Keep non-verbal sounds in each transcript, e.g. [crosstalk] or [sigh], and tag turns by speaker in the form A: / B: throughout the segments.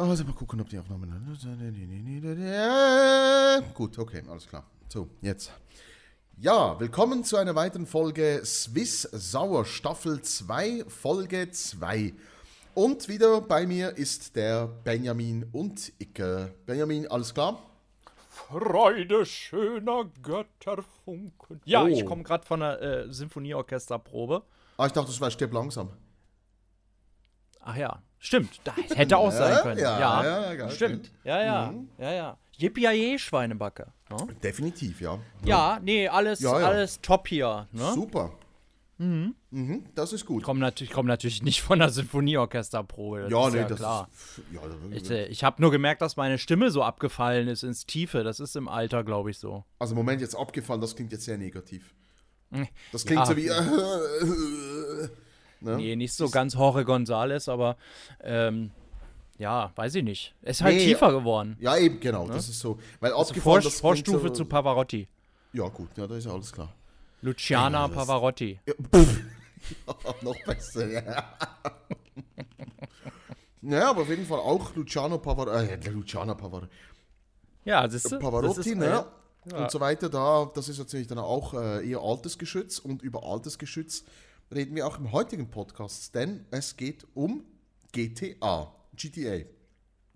A: Also mal gucken, ob die Aufnahme. Gut, okay, alles klar. So, jetzt. Ja, willkommen zu einer weiteren Folge Swiss Sauer Staffel 2, Folge 2. Und wieder bei mir ist der Benjamin und Icke. Benjamin, alles klar?
B: Freude schöner Götterfunken. Ja,
A: Oh.
B: ich komme gerade von der äh, Sinfonieorchesterprobe.
A: Ah, ich dachte, das war Stirb langsam.
B: Ach ja, stimmt. Das hätte auch sein
A: Ja,
B: können.
A: ja,
B: Ja,
A: ja, ja, geil,
B: stimmt. Ja, ja, ja, ja. Yippie Schweinebacke. Ne?
A: Definitiv, ja.
B: Ja, nee, alles,
A: Ja, ja.
B: alles top hier. Ne?
A: Super. Mhm. Das ist gut.
B: Ich komme natürlich, komm natürlich nicht von der Sinfonieorchesterprobe.
A: Ja, nee,
B: ja
A: das
B: klar.
A: ist. Ja,
B: Ich, äh, ich habe nur gemerkt, dass meine Stimme so abgefallen ist ins Tiefe. Das ist im Alter, glaube ich, so.
A: also, Moment, jetzt abgefallen, das klingt jetzt sehr negativ. Das klingt
B: Ja.
A: so wie. [laughs] ne?
B: Nee, nicht so ganz Jorge González, aber ähm, ja, weiß ich nicht. Es ist halt
A: Nee,
B: tiefer geworden.
A: Ja, eben, genau. Das ist so. Weil
B: Also Vor, Vorstufe
A: so,
B: zu Pavarotti.
A: Ja, gut, ja, da ist ja alles klar.
B: Luciana
A: Ja,
B: Pavarotti.
A: Ja. [laughs] Noch besser, ja. [laughs] Ja, aber auf jeden Fall auch Luciano Pavarotti. Äh, Luciano Pavarotti.
B: Ja, das ist
A: Pavarotti,
B: das ist,
A: ne?
B: äh,
A: Und so weiter, da, das ist natürlich dann auch äh, eher altes Geschütz. Und über altes Geschütz reden wir auch im heutigen Podcast, denn es geht um GTA. GTA.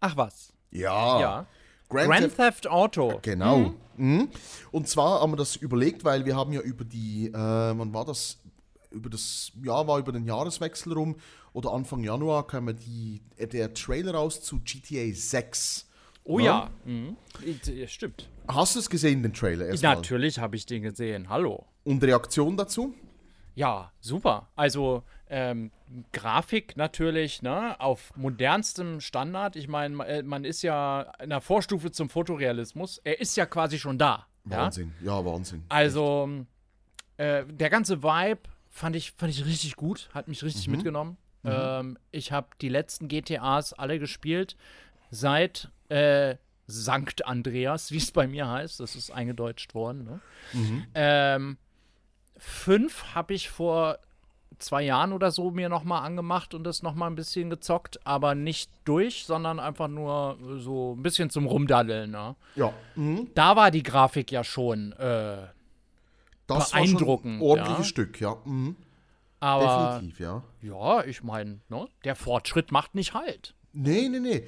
B: Ach was.
A: Ja.
B: Ja.
A: Grand,
B: Grand
A: Theft
B: Auto.
A: Genau. Mhm. Und zwar haben wir das überlegt, weil wir haben ja über die, äh, wann war das? Über das, ja, war über den Jahreswechsel rum oder Anfang Januar kam ja die, äh, der Trailer raus zu GTA 6.
B: Oh
A: Ne?
B: ja. Mhm. Ja, Stimmt.
A: Hast du es gesehen, den Trailer erstmal?
B: Natürlich habe ich den gesehen. Hallo.
A: Und Reaktion dazu?
B: Ja, super. Also ähm, Grafik natürlich, ne, auf modernstem Standard. Ich meine, äh, man ist ja in der Vorstufe zum Fotorealismus. Er ist ja quasi schon da. Ja?
A: Wahnsinn. Ja, Wahnsinn.
B: Also äh, der ganze Vibe fand ich, fand ich richtig gut, hat mich richtig mitgenommen. Ähm, ich habe die letzten GTAs alle gespielt seit äh, Sankt Andreas, [laughs] wie es bei mir heißt. Das ist eingedeutscht worden. Ne? Ähm, fünf habe ich vor zwei Jahren oder so mir nochmal angemacht und das nochmal ein bisschen gezockt, aber nicht durch, sondern einfach nur so ein bisschen zum Rumdaddeln. Ne?
A: Ja. Mhm.
B: Da war die Grafik ja schon äh,
A: Das
B: Beeindruckend,
A: War schon ein ordentliches
B: ja.
A: Stück, ja. Mhm.
B: Aber
A: Definitiv, ja.
B: ja, ich meine, ne, der Fortschritt macht nicht halt.
A: Nee, nee, nee.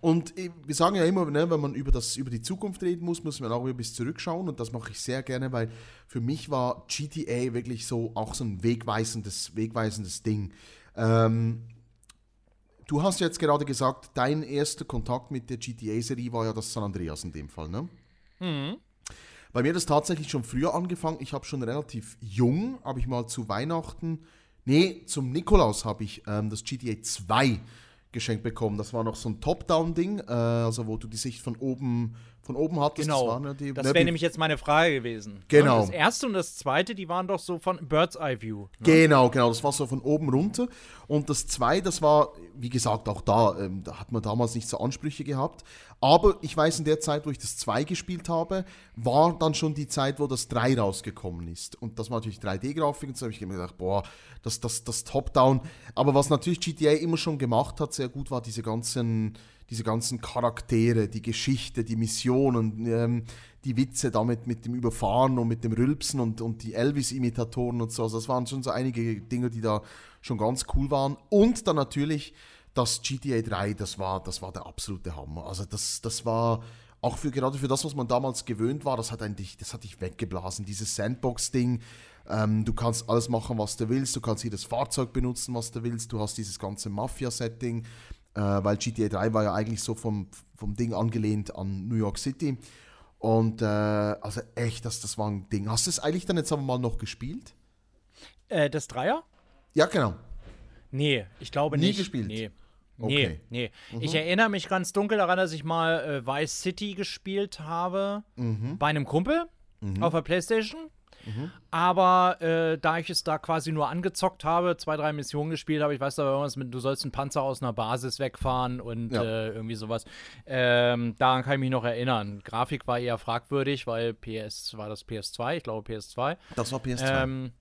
A: Und wir sagen ja immer, ne, wenn man über, das, über die Zukunft reden muss, muss man auch ein bisschen zurückschauen. Und das mache ich sehr gerne, weil für mich war GTA wirklich so auch so ein wegweisendes, wegweisendes Ding. Ähm, du hast jetzt gerade gesagt, dein erster Kontakt mit der GTA-Serie war ja das San Andreas in dem Fall, ne? Bei mir hat das tatsächlich schon früher angefangen. Ich habe schon relativ jung, habe ich mal zu Weihnachten, nee, zum Nikolaus habe ich ähm, das GTA 2 geschenkt bekommen. Das war noch so ein Top-Down-Ding, äh, also wo du die Sicht von oben, von oben hattest.
B: Genau.
A: Das, ja die,
B: Das
A: ne,
B: wäre nämlich jetzt meine Frage gewesen.
A: Genau.
B: Ne? Das erste und das zweite, die waren doch so von Bird's Eye View. Ne?
A: Genau, genau, das war so von oben runter. Und das 2, das war, wie gesagt, auch da, ähm, da hat man damals nicht so Ansprüche gehabt. Aber ich weiß, in der Zeit, wo ich das 2 gespielt habe, war dann schon die Zeit, wo das 3 rausgekommen ist. Und das war natürlich 3D-Grafik und so habe ich mir gedacht, boah, das, das, das Top-Down. Aber was natürlich GTA immer schon gemacht hat, sehr gut, war diese ganzen, diese ganzen Charaktere, die Geschichte, die Missionen, ähm, die Witze damit mit dem Überfahren und mit dem Rülpsen und, und die Elvis-Imitatoren und so. Also das waren schon so einige Dinge, die da schon ganz cool waren. Und dann natürlich das GTA 3, das war, das war der absolute Hammer. Also das, das war auch für gerade für das, was man damals gewöhnt war, das hat eigentlich, das hat dich weggeblasen. Dieses Sandbox-Ding, ähm, du kannst alles machen, was du willst, du kannst jedes Fahrzeug benutzen, was du willst, du hast dieses ganze Mafia-Setting, äh, weil GTA 3 war ja eigentlich so vom, vom Ding angelehnt an New York City. Und äh, also echt, das, das war ein Ding. Hast du es eigentlich dann jetzt aber mal noch gespielt?
B: Äh, das Dreier?
A: Ja, genau.
B: Nee, ich glaube
A: Nie
B: nicht.
A: gespielt?
B: Nee.
A: Okay.
B: Nee, nee. Ich erinnere mich ganz dunkel daran, dass ich mal äh, Vice City gespielt habe bei einem Kumpel auf der Playstation. Aber äh, da ich es da quasi nur angezockt habe, zwei, drei Missionen gespielt habe, ich weiß da irgendwas mit, du sollst einen Panzer aus einer Basis wegfahren und
A: Ja.
B: äh, irgendwie sowas. Ähm, daran kann ich mich noch erinnern. Grafik war eher fragwürdig, weil PS war das PS2, ich glaube PS2.
A: Das war PS2.
B: Ähm,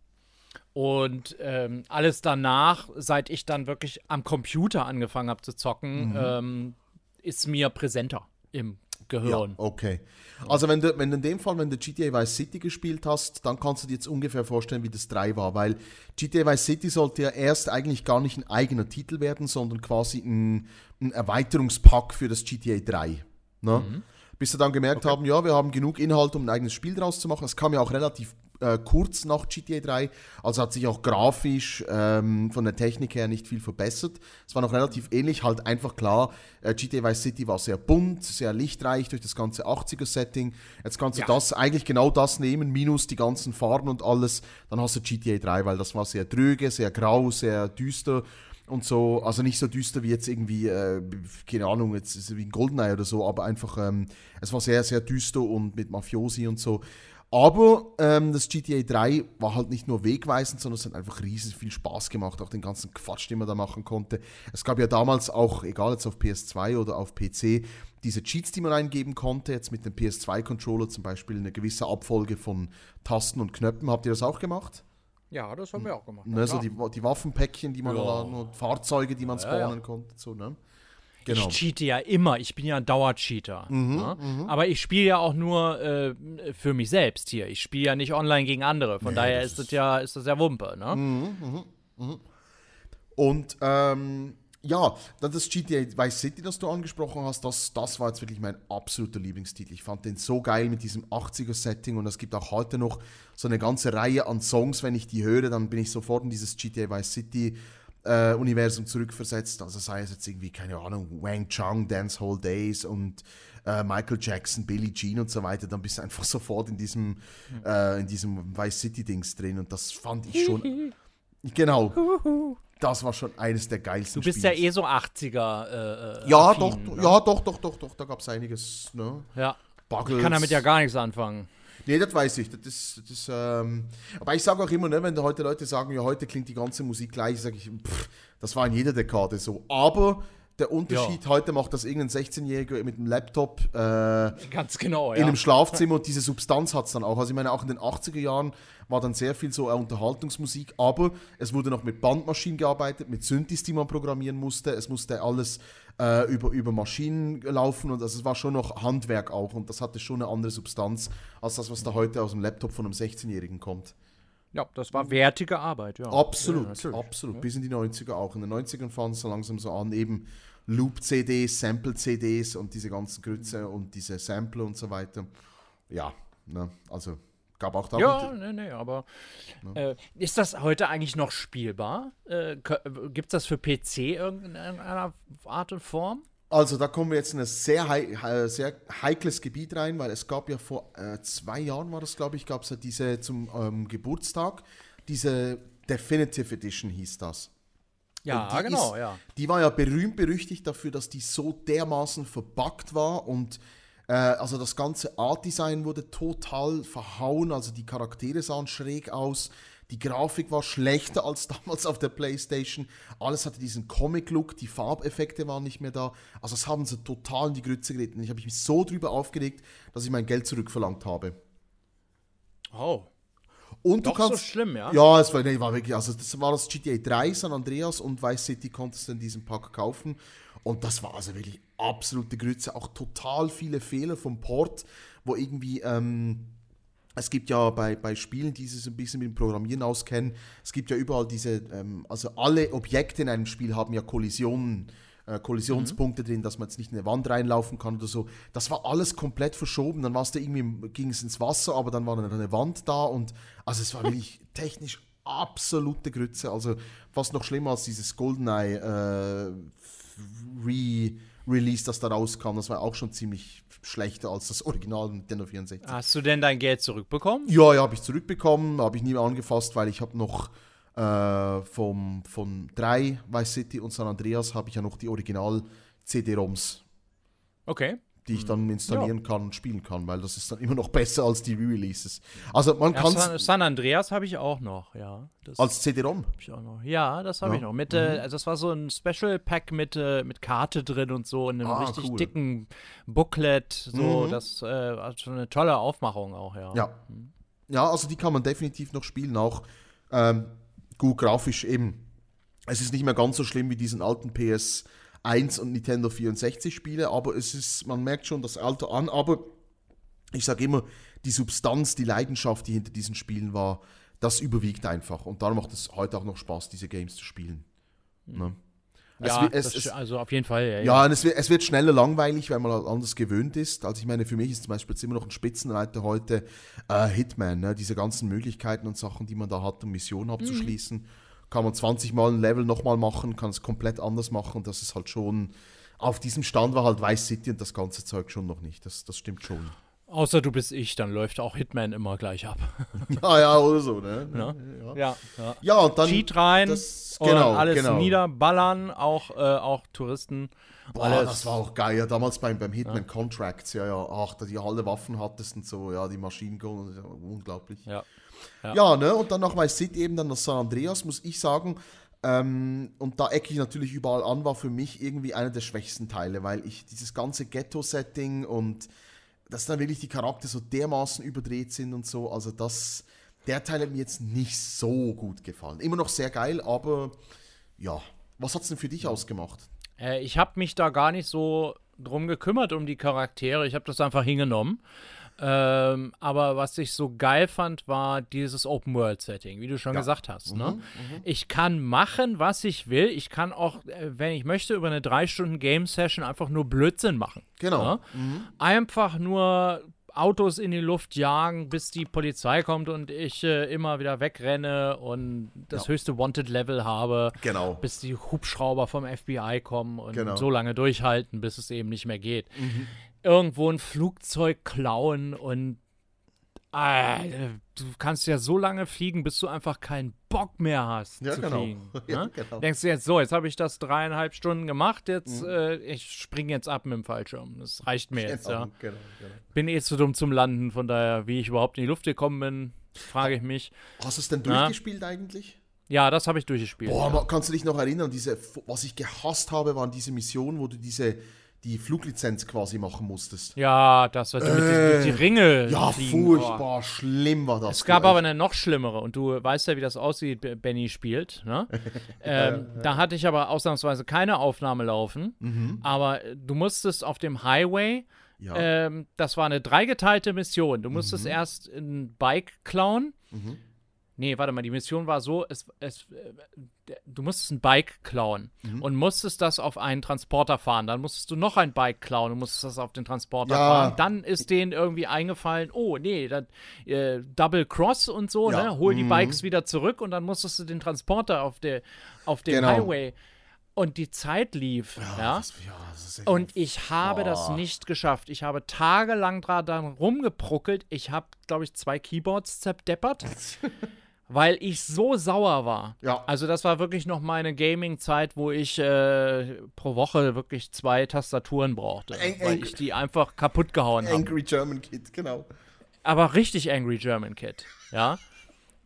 B: und ähm, alles danach, seit ich dann wirklich am Computer angefangen habe zu zocken, ähm, ist mir präsenter im Gehirn.
A: Ja, okay. Also wenn du, wenn du in dem Fall, wenn du GTA Vice City gespielt hast, dann kannst du dir jetzt ungefähr vorstellen, wie das 3 war, weil GTA Vice City sollte ja erst eigentlich gar nicht ein eigener Titel werden, sondern quasi ein, ein Erweiterungspack für das GTA 3. Ne? Mhm. Bis sie dann gemerkt okay. haben, ja, wir haben genug Inhalt, um ein eigenes Spiel draus zu machen. Es kam ja auch relativ äh, kurz nach GTA 3, also hat sich auch grafisch ähm, von der Technik her nicht viel verbessert. Es war noch relativ ähnlich, halt einfach klar, äh, GTA Vice City war sehr bunt, sehr lichtreich durch das ganze 80er-Setting. Jetzt kannst du ja. das, eigentlich genau das nehmen, minus die ganzen Farben und alles, dann hast du GTA 3, weil das war sehr dröge, sehr grau, sehr düster und so, also nicht so düster wie jetzt irgendwie, äh, keine Ahnung, jetzt wie ein Goldeneye oder so, aber einfach, ähm, es war sehr, sehr düster und mit Mafiosi und so. Aber ähm, das GTA 3 war halt nicht nur wegweisend, sondern es hat einfach riesig viel Spaß gemacht, auch den ganzen Quatsch, den man da machen konnte. Es gab ja damals auch, egal jetzt auf PS2 oder auf PC, diese Cheats, die man eingeben konnte, jetzt mit dem PS2-Controller zum Beispiel eine gewisse Abfolge von Tasten und Knöpfen. Habt ihr das auch gemacht?
B: Ja, das haben wir auch gemacht.
A: Ne, so die, die Waffenpäckchen, die man ja. da, und Fahrzeuge, die man spawnen ja, ja. konnte. So, ne?
B: Genau. Ich cheate ja immer, ich bin ja ein Dauercheater. Mhm, ne? mhm. Aber ich spiele ja auch nur äh, für mich selbst hier. Ich spiele ja nicht online gegen andere. Von nee, daher das ist das ja, ist das ja Wumpe. Ne? Mhm,
A: mhm, mhm. Und ähm, ja, dann das GTA Vice City, das du angesprochen hast, das, das war jetzt wirklich mein absoluter Lieblingstitel. Ich fand den so geil mit diesem 80er-Setting und es gibt auch heute noch so eine ganze Reihe an Songs. Wenn ich die höre, dann bin ich sofort in dieses GTA Vice City äh, Universum zurückversetzt. Also sei es jetzt irgendwie, keine Ahnung, Wang Chung, Dance Hall Days und äh, Michael Jackson, Billie Jean und so weiter, dann bist du einfach [laughs] sofort in diesem, äh, in diesem Vice City-Dings drin. Und das fand ich schon. [laughs] genau. [laughs] Das war schon eines der geilsten
B: Du bist Spiels. ja eh so 80er.
A: Äh, ja, affin, doch, ne? ja, doch, doch, doch, doch, da gab es einiges. Ne?
B: Ja. Buggles. Ich kann damit ja gar nichts anfangen.
A: Nee, das weiß ich. Das, das, das ähm, aber ich sage auch immer, ne, wenn heute Leute sagen, ja, heute klingt die ganze Musik gleich, sage ich, pff, das war in jeder Dekade so. Aber der Unterschied, ja. heute macht das irgendein 16-Jähriger mit einem Laptop äh,
B: Ganz genau, ja.
A: in einem Schlafzimmer und diese Substanz hat es dann auch. Also ich meine, auch in den 80er Jahren war dann sehr viel so Unterhaltungsmusik, aber es wurde noch mit Bandmaschinen gearbeitet, mit Synthes, die man programmieren musste. Es musste alles äh, über, über Maschinen laufen und also es war schon noch Handwerk auch und das hatte schon eine andere Substanz als das, was da heute aus dem Laptop von einem 16-Jährigen kommt.
B: Ja, das war wertige Arbeit, ja.
A: Absolut, ja, absolut. Ja. Bis in die 90er auch. In den 90ern fangen es so langsam so an, eben Loop-CDs, Sample-CDs und diese ganzen Grütze und diese Sampler und so weiter. Ja, ne, also gab auch da.
B: Ja, nee, nee, aber ne? äh, ist das heute eigentlich noch spielbar? Äh, Gibt es das für PC irgendeiner Art und Form?
A: Also da kommen wir jetzt in ein sehr, hei sehr heikles Gebiet rein, weil es gab ja vor äh, zwei Jahren, war das glaube ich, gab es ja diese zum ähm, Geburtstag, diese Definitive Edition hieß das.
B: Ja, genau, ist, ja.
A: Die war ja berühmt berüchtigt dafür, dass die so dermaßen verbuggt war und äh, also das ganze Art-Design wurde total verhauen, also die Charaktere sahen schräg aus, die Grafik war schlechter als [laughs] damals auf der Playstation, alles hatte diesen Comic-Look, die Farbeffekte waren nicht mehr da, also das haben sie total in die Grütze geritten. Ich habe mich so drüber aufgeregt, dass ich mein Geld zurückverlangt habe.
B: Oh.
A: Und Doch du kannst,
B: so schlimm, ja?
A: Ja, es war, nee, war wirklich, also das war das GTA 3 San Andreas und Vice City konntest du in diesem Pack kaufen. Und das war also wirklich absolute Grütze. Auch total viele Fehler vom Port, wo irgendwie, ähm, es gibt ja bei, bei Spielen, die sich ein bisschen mit dem Programmieren auskennen, es gibt ja überall diese, ähm, also alle Objekte in einem Spiel haben ja Kollisionen. Äh, Kollisionspunkte mhm. drin, dass man jetzt nicht in eine Wand reinlaufen kann oder so. Das war alles komplett verschoben. Dann warst du irgendwie, ging es ins Wasser, aber dann war dann eine Wand da und also es war wirklich [laughs] technisch absolute Grütze. Also fast noch schlimmer als dieses GoldenEye äh, Re Release, das da rauskam. Das war auch schon ziemlich schlechter als das Original Nintendo 64.
B: Hast du denn dein Geld zurückbekommen?
A: Ja, ja, habe ich zurückbekommen. Habe ich nie mehr angefasst, weil ich habe noch äh, vom, von 3 Vice City und San Andreas habe ich ja noch die Original CD-ROMs.
B: Okay
A: die ich dann installieren ja. kann und spielen kann, weil das ist dann immer noch [laughs] besser als die Re-Releases. Also man ja, kann
B: San, San, Andreas habe ich auch noch, ja.
A: Das als CD-ROM?
B: Ja, das habe ja. ich noch. Mit, äh, mhm. äh, das war so ein Special Pack mit, äh, mit Karte drin und so, in einem ah, richtig cool. dicken Booklet. So, mhm. das äh, hat schon eine tolle Aufmachung auch, ja.
A: Ja. Mhm. Ja, also die kann man definitiv noch spielen, auch ähm, gut grafisch eben. Es ist nicht mehr ganz so schlimm wie diesen alten PS 1 und Nintendo 64 Spiele, aber es ist, man merkt schon das Alter an, aber ich sage immer, die Substanz, die Leidenschaft, die hinter diesen Spielen war, das überwiegt einfach. Und darum macht es heute auch noch Spaß, diese Games zu spielen. Ne?
B: Ja,
A: es,
B: das,
A: es,
B: also auf jeden Fall. Ja,
A: ja, und es wird, es wird schneller langweilig, weil man halt anders gewöhnt ist. Also ich meine, für mich ist zum Beispiel jetzt immer noch ein Spitzenreiter heute äh, Hitman, ne? diese ganzen Möglichkeiten und Sachen, die man da hat, um Missionen abzuschließen. Kann man 20 Mal ein Level nochmal machen, kann es komplett anders machen und das ist halt schon, auf diesem Stand war halt Vice City und das ganze Zeug schon noch nicht. Das, das stimmt schon.
B: Außer du bist ich, dann läuft auch Hitman immer gleich ab. [laughs]
A: Ja, ja, oder so, ne?
B: Ja.
A: Ja,
B: ja, ja.
A: ja und dann.
B: Cheat rein,
A: das,
B: und
A: genau,
B: alles
A: genau.
B: niederballern, auch, äh, auch Touristen.
A: Boah,
B: alles.
A: das war auch geil. Ja, damals beim, beim Hitman Contracts, ja, ja, ach, da die alle Waffen hattest und so, ja, die das ist ja unglaublich.
B: Ja.
A: Ja. ne, und dann nach Vice City eben dann nach San Andreas, muss ich sagen. Ähm, und da ecke ich natürlich überall an, war für mich irgendwie einer der schwächsten Teile, weil ich dieses ganze Ghetto-Setting und dass dann wirklich die Charakter so dermaßen überdreht sind und so, also das, der Teil hat mir jetzt nicht so gut gefallen. Immer noch sehr geil, aber ja. Was hat es denn für dich ausgemacht?
B: Äh, ich habe mich da gar nicht so drum gekümmert um die Charaktere. Ich habe das einfach hingenommen. Ähm, aber was ich so geil fand, war dieses Open-World-Setting, wie du schon
A: Ja.
B: gesagt hast. Ne? Ich kann machen, was ich will. Ich kann auch, äh, wenn ich möchte, über eine drei Stunden Game-Session einfach nur Blödsinn machen.
A: Genau.
B: Ne? Einfach nur Autos in die Luft jagen, bis die Polizei kommt und ich äh, immer wieder wegrenne und das
A: Ja.
B: höchste Wanted-Level habe
A: Genau.
B: bis die Hubschrauber vom FBI kommen und
A: Genau.
B: so lange durchhalten, bis es eben nicht mehr geht. Irgendwo ein Flugzeug klauen und äh, du kannst ja so lange fliegen, bis du einfach keinen Bock mehr hast
A: Ja,
B: zu
A: genau.
B: fliegen. [laughs]
A: Ja,
B: ne?
A: genau.
B: Denkst du jetzt so, jetzt habe ich das dreieinhalb Stunden gemacht, jetzt äh, ich springe jetzt ab mit dem Fallschirm. Das reicht mir jetzt, ja.
A: Genau, genau, genau.
B: Bin eh zu dumm zum Landen, von daher, wie ich überhaupt in die Luft gekommen bin, frage ich mich.
A: Hast du es denn
B: Na?
A: durchgespielt eigentlich?
B: Ja, das habe ich durchgespielt.
A: Boah,
B: ja.
A: kannst du dich noch erinnern, diese, was ich gehasst habe, waren diese Missionen, wo du diese, die Fluglizenz quasi machen musstest.
B: Ja, das mit, die, mit die Ringe.
A: Äh, Ja,
B: fliegen. Oh.
A: furchtbar, schlimm war das.
B: Es gab aber eine noch schlimmere und du weißt ja, wie das aussieht, Benny spielt. Ne? [laughs] ähm, Da hatte ich aber ausnahmsweise keine Aufnahme laufen, aber äh, du musstest auf dem Highway,
A: Mhm. Ja.
B: ähm, das war eine dreigeteilte Mission. Du musstest
A: Mhm.
B: erst ein Bike klauen. Nee, warte mal, die Mission war so, es, es, äh, du musstest ein Bike klauen
A: Mhm.
B: und musstest das auf einen Transporter fahren. Dann musstest du noch ein Bike klauen und musstest das auf den Transporter
A: Ja.
B: fahren. Dann ist denen irgendwie eingefallen, oh nee, das, äh, Double Cross und so,
A: Ja.
B: ne? Hol die
A: Mhm.
B: Bikes wieder zurück und dann musstest du den Transporter auf, der, auf dem
A: Genau.
B: Highway. Und die Zeit lief, ja.
A: Das, ja, das ist echt
B: Und ich habe das
A: Boah.
B: nicht geschafft. Ich habe tagelang dran rumgepruckelt. Ich habe, glaube ich, zwei Keyboards zerdeppert, [laughs] weil ich so sauer war.
A: Ja.
B: Also das war wirklich noch meine Gaming-Zeit, wo ich äh, pro Woche wirklich zwei Tastaturen brauchte,
A: Eng-
B: weil ich die einfach kaputt gehauen habe.
A: Angry German Kid, genau.
B: Aber richtig Angry German Kid, ja.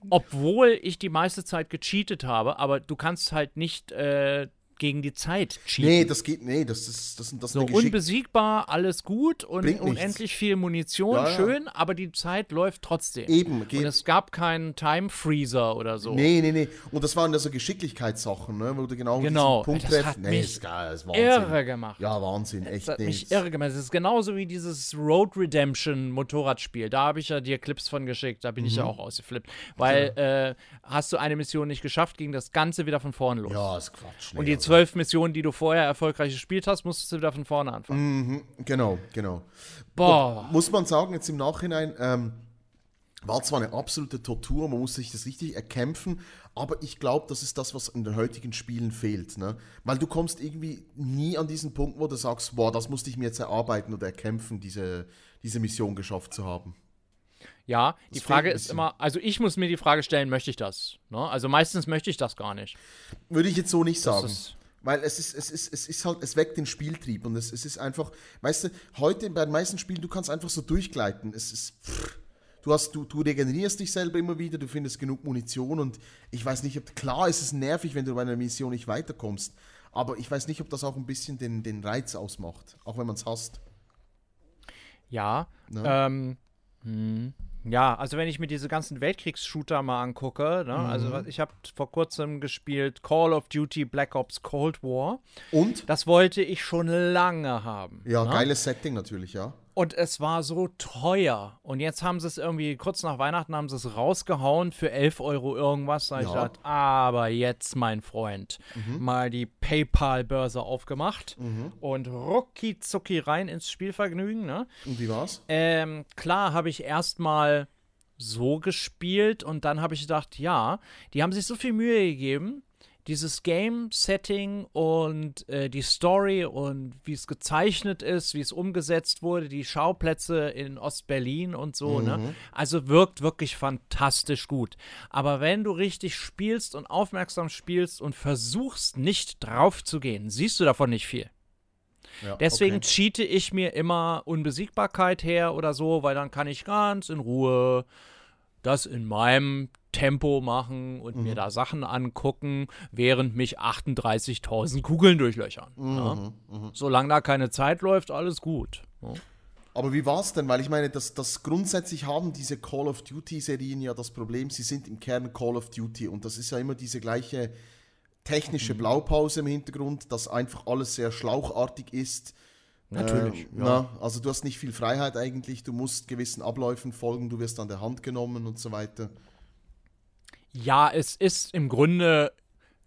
B: Obwohl ich die meiste Zeit gecheatet habe, aber du kannst halt nicht äh, gegen die Zeit cheaten.
A: Nee, das geht, nee, das ist, das, das
B: So unbesiegbar, alles gut und
A: Bringt nichts.
B: unendlich viel Munition,
A: Ja, ja.
B: schön, aber die Zeit läuft trotzdem.
A: Eben, geht-
B: Und es gab keinen Time Freezer oder so.
A: Nee, nee, nee. Und das waren ja so Geschicklichkeitssachen, ne? wo du genau,
B: Genau,
A: Punkt
B: das hat
A: Nee,
B: mich
A: ist geil.
B: Irre gemacht.
A: Ja, Wahnsinn, echt.
B: Das hat mich irre gemacht. Es ist genauso wie dieses Road Redemption Motorradspiel. Da habe ich ja dir Clips von geschickt. Da bin
A: Mhm.
B: ich ja auch ausgeflippt. Weil äh, hast du eine Mission nicht geschafft, ging das Ganze wieder von vorne los.
A: Ja, ist Quatsch. Nee,
B: Und die
A: also-
B: zwölf Missionen, die du vorher erfolgreich gespielt hast, musstest du wieder von vorne anfangen.
A: Genau, genau.
B: Boah.
A: Muss man sagen, jetzt im Nachhinein, ähm, war zwar eine absolute Tortur, man musste sich das richtig erkämpfen, aber ich glaube, das ist das, was in den heutigen Spielen fehlt. Ne? Weil du kommst irgendwie nie an diesen Punkt, wo du sagst, boah, das musste ich mir jetzt erarbeiten oder erkämpfen, diese, diese Mission geschafft zu haben.
B: Ja, die
A: fehlt
B: Frage ist immer, also ich muss mir die Frage stellen, möchte ich das? Ne? Also meistens möchte ich das gar nicht.
A: Würde ich jetzt so nicht sagen.
B: ist-
A: Weil es ist, es ist, es ist halt, es weckt den Spieltrieb und es, es ist einfach, weißt du, heute bei den meisten Spielen, du kannst einfach so durchgleiten. Es ist, pff, du hast, du, du regenerierst dich selber immer wieder, du findest genug Munition und ich weiß nicht, ob, klar ist es nervig, wenn du bei einer Mission nicht weiterkommst, aber ich weiß nicht, ob das auch ein bisschen den, den Reiz ausmacht, auch wenn man es hasst.
B: Ja.
A: Ne?
B: Ähm, hm. Ja, also wenn ich mir diese ganzen Weltkriegs-Shooter mal angucke, ne? also
A: Mhm.
B: ich habe vor kurzem gespielt Call of Duty Black Ops Cold War.
A: Und?
B: Das wollte ich schon lange haben.
A: Ja,
B: ne?
A: geiles Setting natürlich, ja.
B: Und es war so teuer. Und jetzt haben sie es irgendwie, kurz nach Weihnachten haben sie es rausgehauen für 11 Euro irgendwas. Da hab ich
A: Ja.
B: gedacht, aber jetzt, mein Freund, mal die PayPal-Börse aufgemacht und rucki zucki rein ins Spielvergnügen. Ne?
A: Und wie war's?
B: Ähm, klar habe ich erstmal so gespielt und dann habe ich gedacht, ja, die haben sich so viel Mühe gegeben. Dieses Game-Setting und äh, die Story und wie es gezeichnet ist, wie es umgesetzt wurde, die Schauplätze in Ostberlin und so, ne? Also wirkt wirklich fantastisch gut. Aber wenn du richtig spielst und aufmerksam spielst und versuchst nicht drauf zu gehen, siehst du davon nicht viel.
A: Ja,
B: Deswegen
A: okay.
B: cheate ich mir immer Unbesiegbarkeit her oder so, weil dann kann ich ganz in Ruhe das in meinem Tempo machen und
A: Mhm.
B: mir da Sachen angucken, während mich 38.000 Kugeln durchlöchern.
A: Mhm,
B: ja. Solange da keine Zeit läuft, alles gut. Ja.
A: Aber wie war's denn? Weil ich meine, das, das grundsätzlich haben diese Call of Duty-Serien ja das Problem, sie sind im Kern Call of Duty und das ist ja immer diese gleiche technische Blaupause im Hintergrund, dass einfach alles sehr schlauchartig ist.
B: Natürlich,
A: Ähm, na, also du hast nicht viel Freiheit eigentlich, du musst gewissen Abläufen folgen, du wirst an der Hand genommen und so weiter.
B: Ja, es ist im Grunde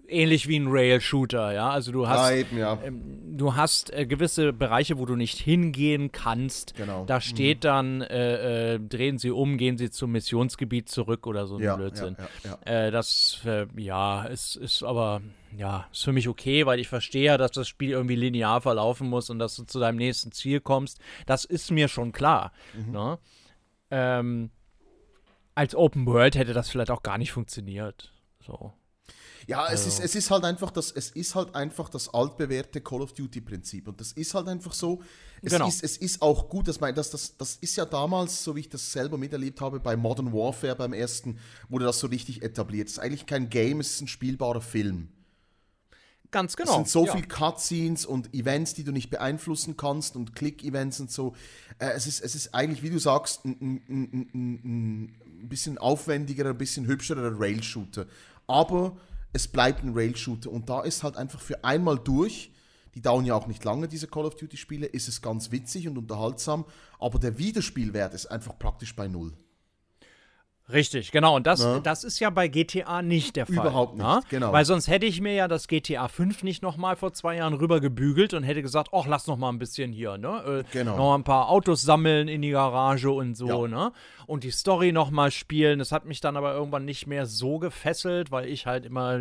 B: ähnlich wie ein Rail-Shooter, ja. Also du hast
A: eben, ja.
B: ähm, du hast äh, gewisse Bereiche, wo du nicht hingehen kannst.
A: Genau.
B: Da steht dann, äh, äh, drehen Sie um, gehen Sie zum Missionsgebiet zurück oder so ein
A: Ja,
B: Blödsinn.
A: ja, ja,
B: Äh, das, äh, ja, es ist aber, ja, ist für mich okay, weil ich verstehe ja, dass das Spiel irgendwie linear verlaufen muss und dass du zu deinem nächsten Ziel kommst. Das ist mir schon klar.
A: Mhm.
B: Ne? Ähm, als Open World hätte das vielleicht auch gar nicht funktioniert. So.
A: Ja, es,
B: Also
A: ist, es ist halt einfach das, es ist halt einfach das altbewährte Call of Duty Prinzip. Und das ist halt einfach so. Es,
B: Genau.
A: ist, es ist auch gut, dass man, das, das, das ist ja damals, so wie ich das selber miterlebt habe, bei Modern Warfare beim ersten, wurde das so richtig etabliert. Es ist eigentlich kein Game, es ist ein spielbarer Film.
B: Ganz genau.
A: Es sind so
B: ja.
A: viel Cutscenes und Events, die du nicht beeinflussen kannst und Click-Events und so. Äh, es, ist, es ist eigentlich, wie du sagst, ein, ein, ein, ein, ein bisschen aufwendigerer, ein bisschen hübscherer Rail-Shooter. Aber es bleibt ein Rail-Shooter und da ist halt einfach für einmal durch, die dauern ja auch nicht lange, diese Call of Duty-Spiele, ist es ganz witzig und unterhaltsam, aber der Wiederspielwert ist einfach praktisch bei Null.
B: Richtig, genau. Und das,
A: Ne?
B: das ist ja bei GTA nicht der Fall.
A: Überhaupt nicht,
B: ne?
A: genau.
B: Weil sonst hätte ich mir ja das GTA 5 nicht nochmal vor zwei Jahren rüber gebügelt und hätte gesagt, ach, lass noch mal ein bisschen hier, ne? Äh,
A: Genau.
B: Noch mal ein paar Autos sammeln in die Garage und so,
A: Ja.
B: ne? Und die Story noch mal spielen. Das hat mich dann aber irgendwann nicht mehr so gefesselt, weil ich halt immer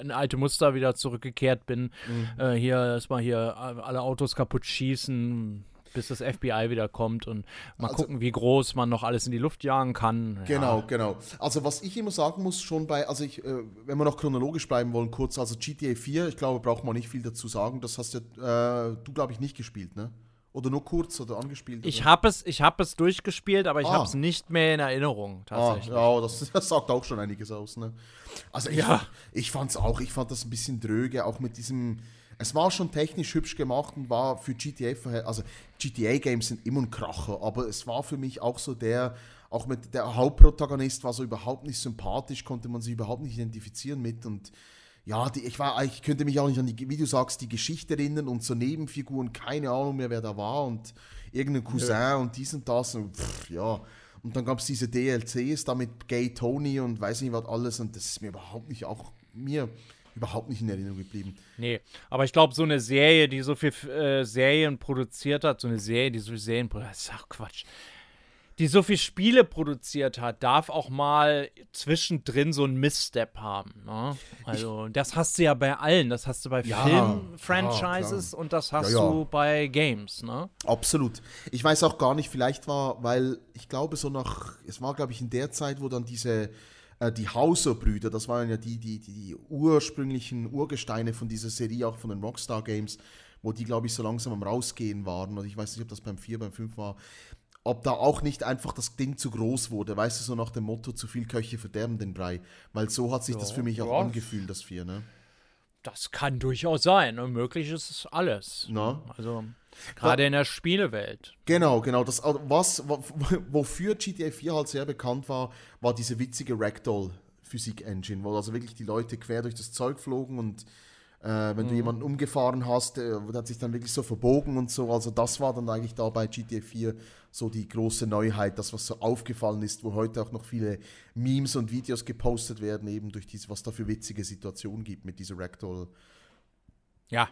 B: in alte Muster wieder zurückgekehrt bin.
A: Mhm.
B: Äh, hier erstmal hier alle Autos kaputt schießen. Bis das FBI wieder kommt und mal
A: Also-
B: gucken, wie groß man noch alles in die Luft jagen kann. Ja.
A: Genau, genau. Also was ich immer sagen muss, schon bei, also ich, äh, wenn wir noch chronologisch bleiben wollen, kurz, also GTA 4, ich glaube, braucht man nicht viel dazu sagen. Das hast ja, äh, du, glaube ich, nicht gespielt, ne? Oder nur kurz oder angespielt?
B: Ich habe es, ich hab es durchgespielt, aber ich
A: Ah.
B: habe es nicht mehr in Erinnerung,
A: Ah,
B: tatsächlich.
A: ja, das, [laughs] das sagt auch schon einiges aus, ne? Also ich,
B: Ja.
A: ich fand's auch, ich fand das ein bisschen dröge, auch mit diesem, es war schon technisch hübsch gemacht und war für GTA, also GTA-Games sind immer ein Kracher, aber es war für mich auch so der, auch mit der Hauptprotagonist war so überhaupt nicht sympathisch, konnte man sich überhaupt nicht identifizieren mit und ja, die, ich, war, ich könnte mich auch nicht an die, wie du sagst, die Geschichte erinnern und so Nebenfiguren, keine Ahnung mehr, wer da war und irgendein Cousin und dies und das und pff, ja. Und dann gab es diese DLCs da mit Gay Tony und weiß nicht was alles und das ist mir überhaupt nicht, auch mir überhaupt nicht in Erinnerung geblieben.
B: Nee, aber ich glaube, so eine Serie, die so viel äh, Serien produziert hat, so eine Serie, die so viel Serien produziert das ist auch Quatsch. Die so viel Spiele produziert hat, darf auch mal zwischendrin so einen Missstep haben. Ne? Also, das hast du ja bei allen. Das hast du bei
A: Ja,
B: Film-Franchises
A: ja,
B: und das hast
A: Ja,
B: du bei Games. Ne?
A: Absolut. Ich weiß auch gar nicht, vielleicht war, weil ich glaube, so nach, es war, glaube ich, in der Zeit, wo dann diese, die Hauser-Brüder, das waren ja die, die, die, die ursprünglichen Urgesteine von dieser Serie, auch von den Rockstar Games, wo die, glaube ich, so langsam am Rausgehen waren. Und ich weiß nicht, ob das beim 4, beim 5 war. Ob da auch nicht einfach das Ding zu groß wurde, weißt du, so nach dem Motto, zu viel Köche verderben den Brei. Weil so hat sich das für mich auch
B: Ja.
A: angefühlt, das 4, ne?
B: das kann durchaus sein. Und möglich ist es alles.
A: Na?
B: Also gerade in der Spielewelt.
A: Genau, genau. Das, also was, wo- wofür GTA 4 halt sehr bekannt war, war diese witzige Ragdoll-Physik-Engine, wo also wirklich die Leute quer durch das Zeug flogen und äh, wenn du jemanden umgefahren hast, äh, der hat sich dann wirklich so verbogen und so. Also das war dann eigentlich da bei GTA 4 so die große Neuheit, das was so aufgefallen ist, wo heute auch noch viele Memes und Videos gepostet werden, eben durch diese, was da für witzige Situationen gibt mit dieser Ragdoll-Physik.
B: Ja.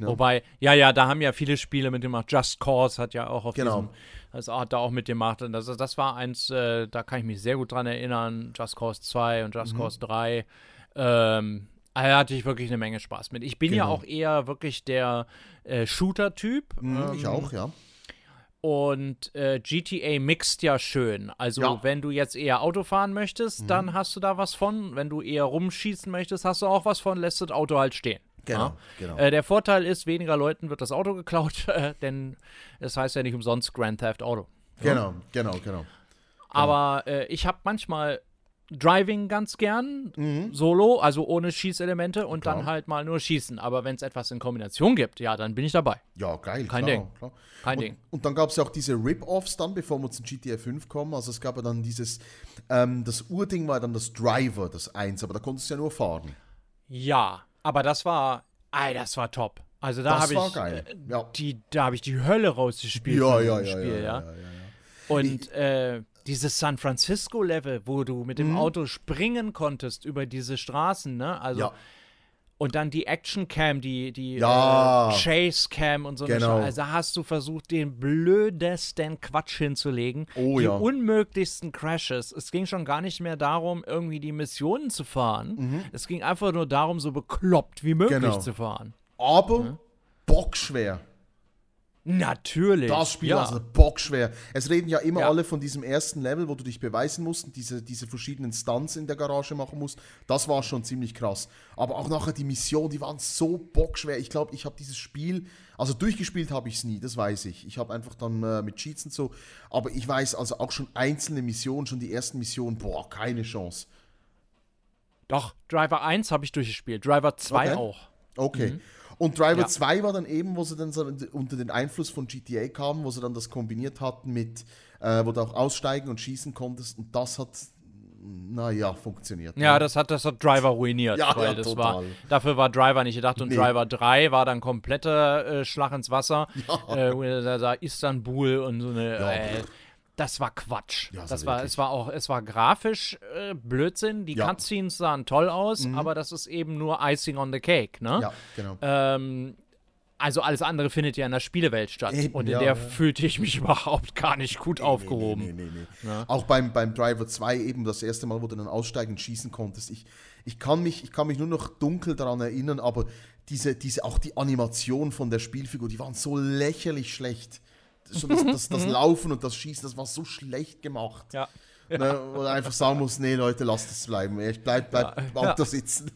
A: Ne?
B: Wobei, ja, ja, da haben ja viele Spiele mitgemacht. Just Cause hat ja auch auf
A: Genau.
B: diesem, das hat da auch mitgemacht. Und das, das war eins, äh, da kann ich mich sehr gut dran erinnern. Just Cause 2 und
A: Mhm.
B: Just Cause 3. Ähm, da hatte ich wirklich eine Menge Spaß mit. Ich bin ja
A: Genau.
B: auch eher wirklich der äh, Shooter-Typ.
A: Mhm, ich
B: ähm,
A: auch, ja.
B: Und äh, GTA mixt ja schön. Also,
A: Ja. Mhm.
B: wenn du jetzt eher Auto fahren möchtest, dann hast du da was von. Wenn du eher rumschießen möchtest, hast du auch was von, lässt das Auto halt stehen.
A: Genau, genau.
B: Äh, der Vorteil ist, weniger Leuten wird das Auto geklaut, [laughs] äh, denn es heißt ja nicht umsonst Grand Theft Auto.
A: Genau, genau, genau.
B: Aber äh, ich habe manchmal Driving ganz gern,
A: Mhm.
B: solo, also ohne Schießelemente und
A: Klar.
B: dann halt mal nur Schießen. Aber wenn es etwas in Kombination gibt, ja, dann bin ich dabei.
A: Ja, geil.
B: Kein
A: klar,
B: Ding.
A: Klar.
B: Kein
A: und,
B: Ding.
A: Und dann gab es ja auch diese Rip-Offs dann, bevor wir zu GTA 5 kommen. Also es gab ja dann dieses, ähm, das Urding war dann das Driver, das 1, aber da konntest du ja nur fahren.
B: Ja, aber das war, ey, das war top. Also da habe ich
A: geil,
B: äh,
A: ja.
B: die, da habe ich die Hölle rausgespielt
A: Ja, ja,
B: Spiel,
A: ja,
B: ja.
A: ja.
B: Und äh, dieses San Francisco Level, wo du mit
A: Mhm.
B: dem Auto springen konntest über diese Straßen, ne? Also
A: Ja.
B: Und dann die Action Cam, die die
A: Ja.
B: äh, Chase Cam und so
A: Genau.
B: Also hast du versucht, den blödesten Quatsch hinzulegen.
A: Oh
B: die
A: ja.
B: unmöglichsten Crashes. Es ging schon gar nicht mehr darum, irgendwie die Missionen zu fahren. Es ging einfach nur darum, so bekloppt wie möglich
A: Mhm. Genau.
B: zu fahren.
A: Aber bockschwer.
B: Natürlich.
A: Das Spiel
B: ja.
A: war also bockschwer. Es reden ja immer
B: Ja.
A: alle von diesem ersten Level, wo du dich beweisen musst und diese, diese verschiedenen Stunts in der Garage machen musst. Das war schon ziemlich krass. Aber auch nachher die Missionen, die waren so bockschwer. Ich glaube, ich habe dieses Spiel, also durchgespielt habe ich es nie, das weiß ich. Ich habe einfach dann äh, mit Cheats und so. Aber ich weiß also auch schon einzelne Missionen, schon die ersten Missionen, boah, keine Chance.
B: Doch, Driver 1 habe ich durchgespielt. Driver 2
A: Okay.
B: auch.
A: Okay. Und Driver
B: Ja.
A: 2 war dann eben, wo sie dann so unter den Einfluss von GTA kamen, wo sie dann das kombiniert hatten mit, äh, wo du auch aussteigen und schießen konntest. Und das hat, naja, funktioniert.
B: Ja,
A: ne?
B: das hat, das hat Driver ruiniert,
A: Ja,
B: weil
A: ja,
B: das
A: total.
B: war, dafür war Driver nicht gedacht und
A: Nee.
B: Driver 3 war dann kompletter äh, Schlag ins Wasser. [laughs] Äh, wo da, da Istanbul und so eine,
A: Ja.
B: äh, das war Quatsch.
A: Ja, so
B: das war,
A: wirklich.
B: es war auch, es war grafisch äh, Blödsinn. Die
A: Ja. Mhm.
B: Cutscenes sahen toll aus, aber das ist eben nur Icing on the Cake, ne?
A: Ja, genau.
B: Ähm, also alles andere findet ja in der Spielewelt statt.
A: Eben,
B: und in
A: ja,
B: der
A: ja.
B: fühlte ich mich [laughs] überhaupt gar nicht gut aufgehoben.
A: Nee, nee, nee, nee. Auch beim, beim Driver 2 eben das erste Mal, wo du dann aussteigen und schießen konntest. Ich, ich, kann mich, ich kann mich nur noch dunkel daran erinnern, aber diese, diese, auch die Animation von der Spielfigur, die waren so lächerlich schlecht. Das, das, das, das Laufen und das Schießen, das war so schlecht gemacht.
B: Ja.
A: Ne, wo du einfach sagen musst, nee Leute, lasst es bleiben. Ich bleib, bleib im Auto
B: Ja.
A: sitzen.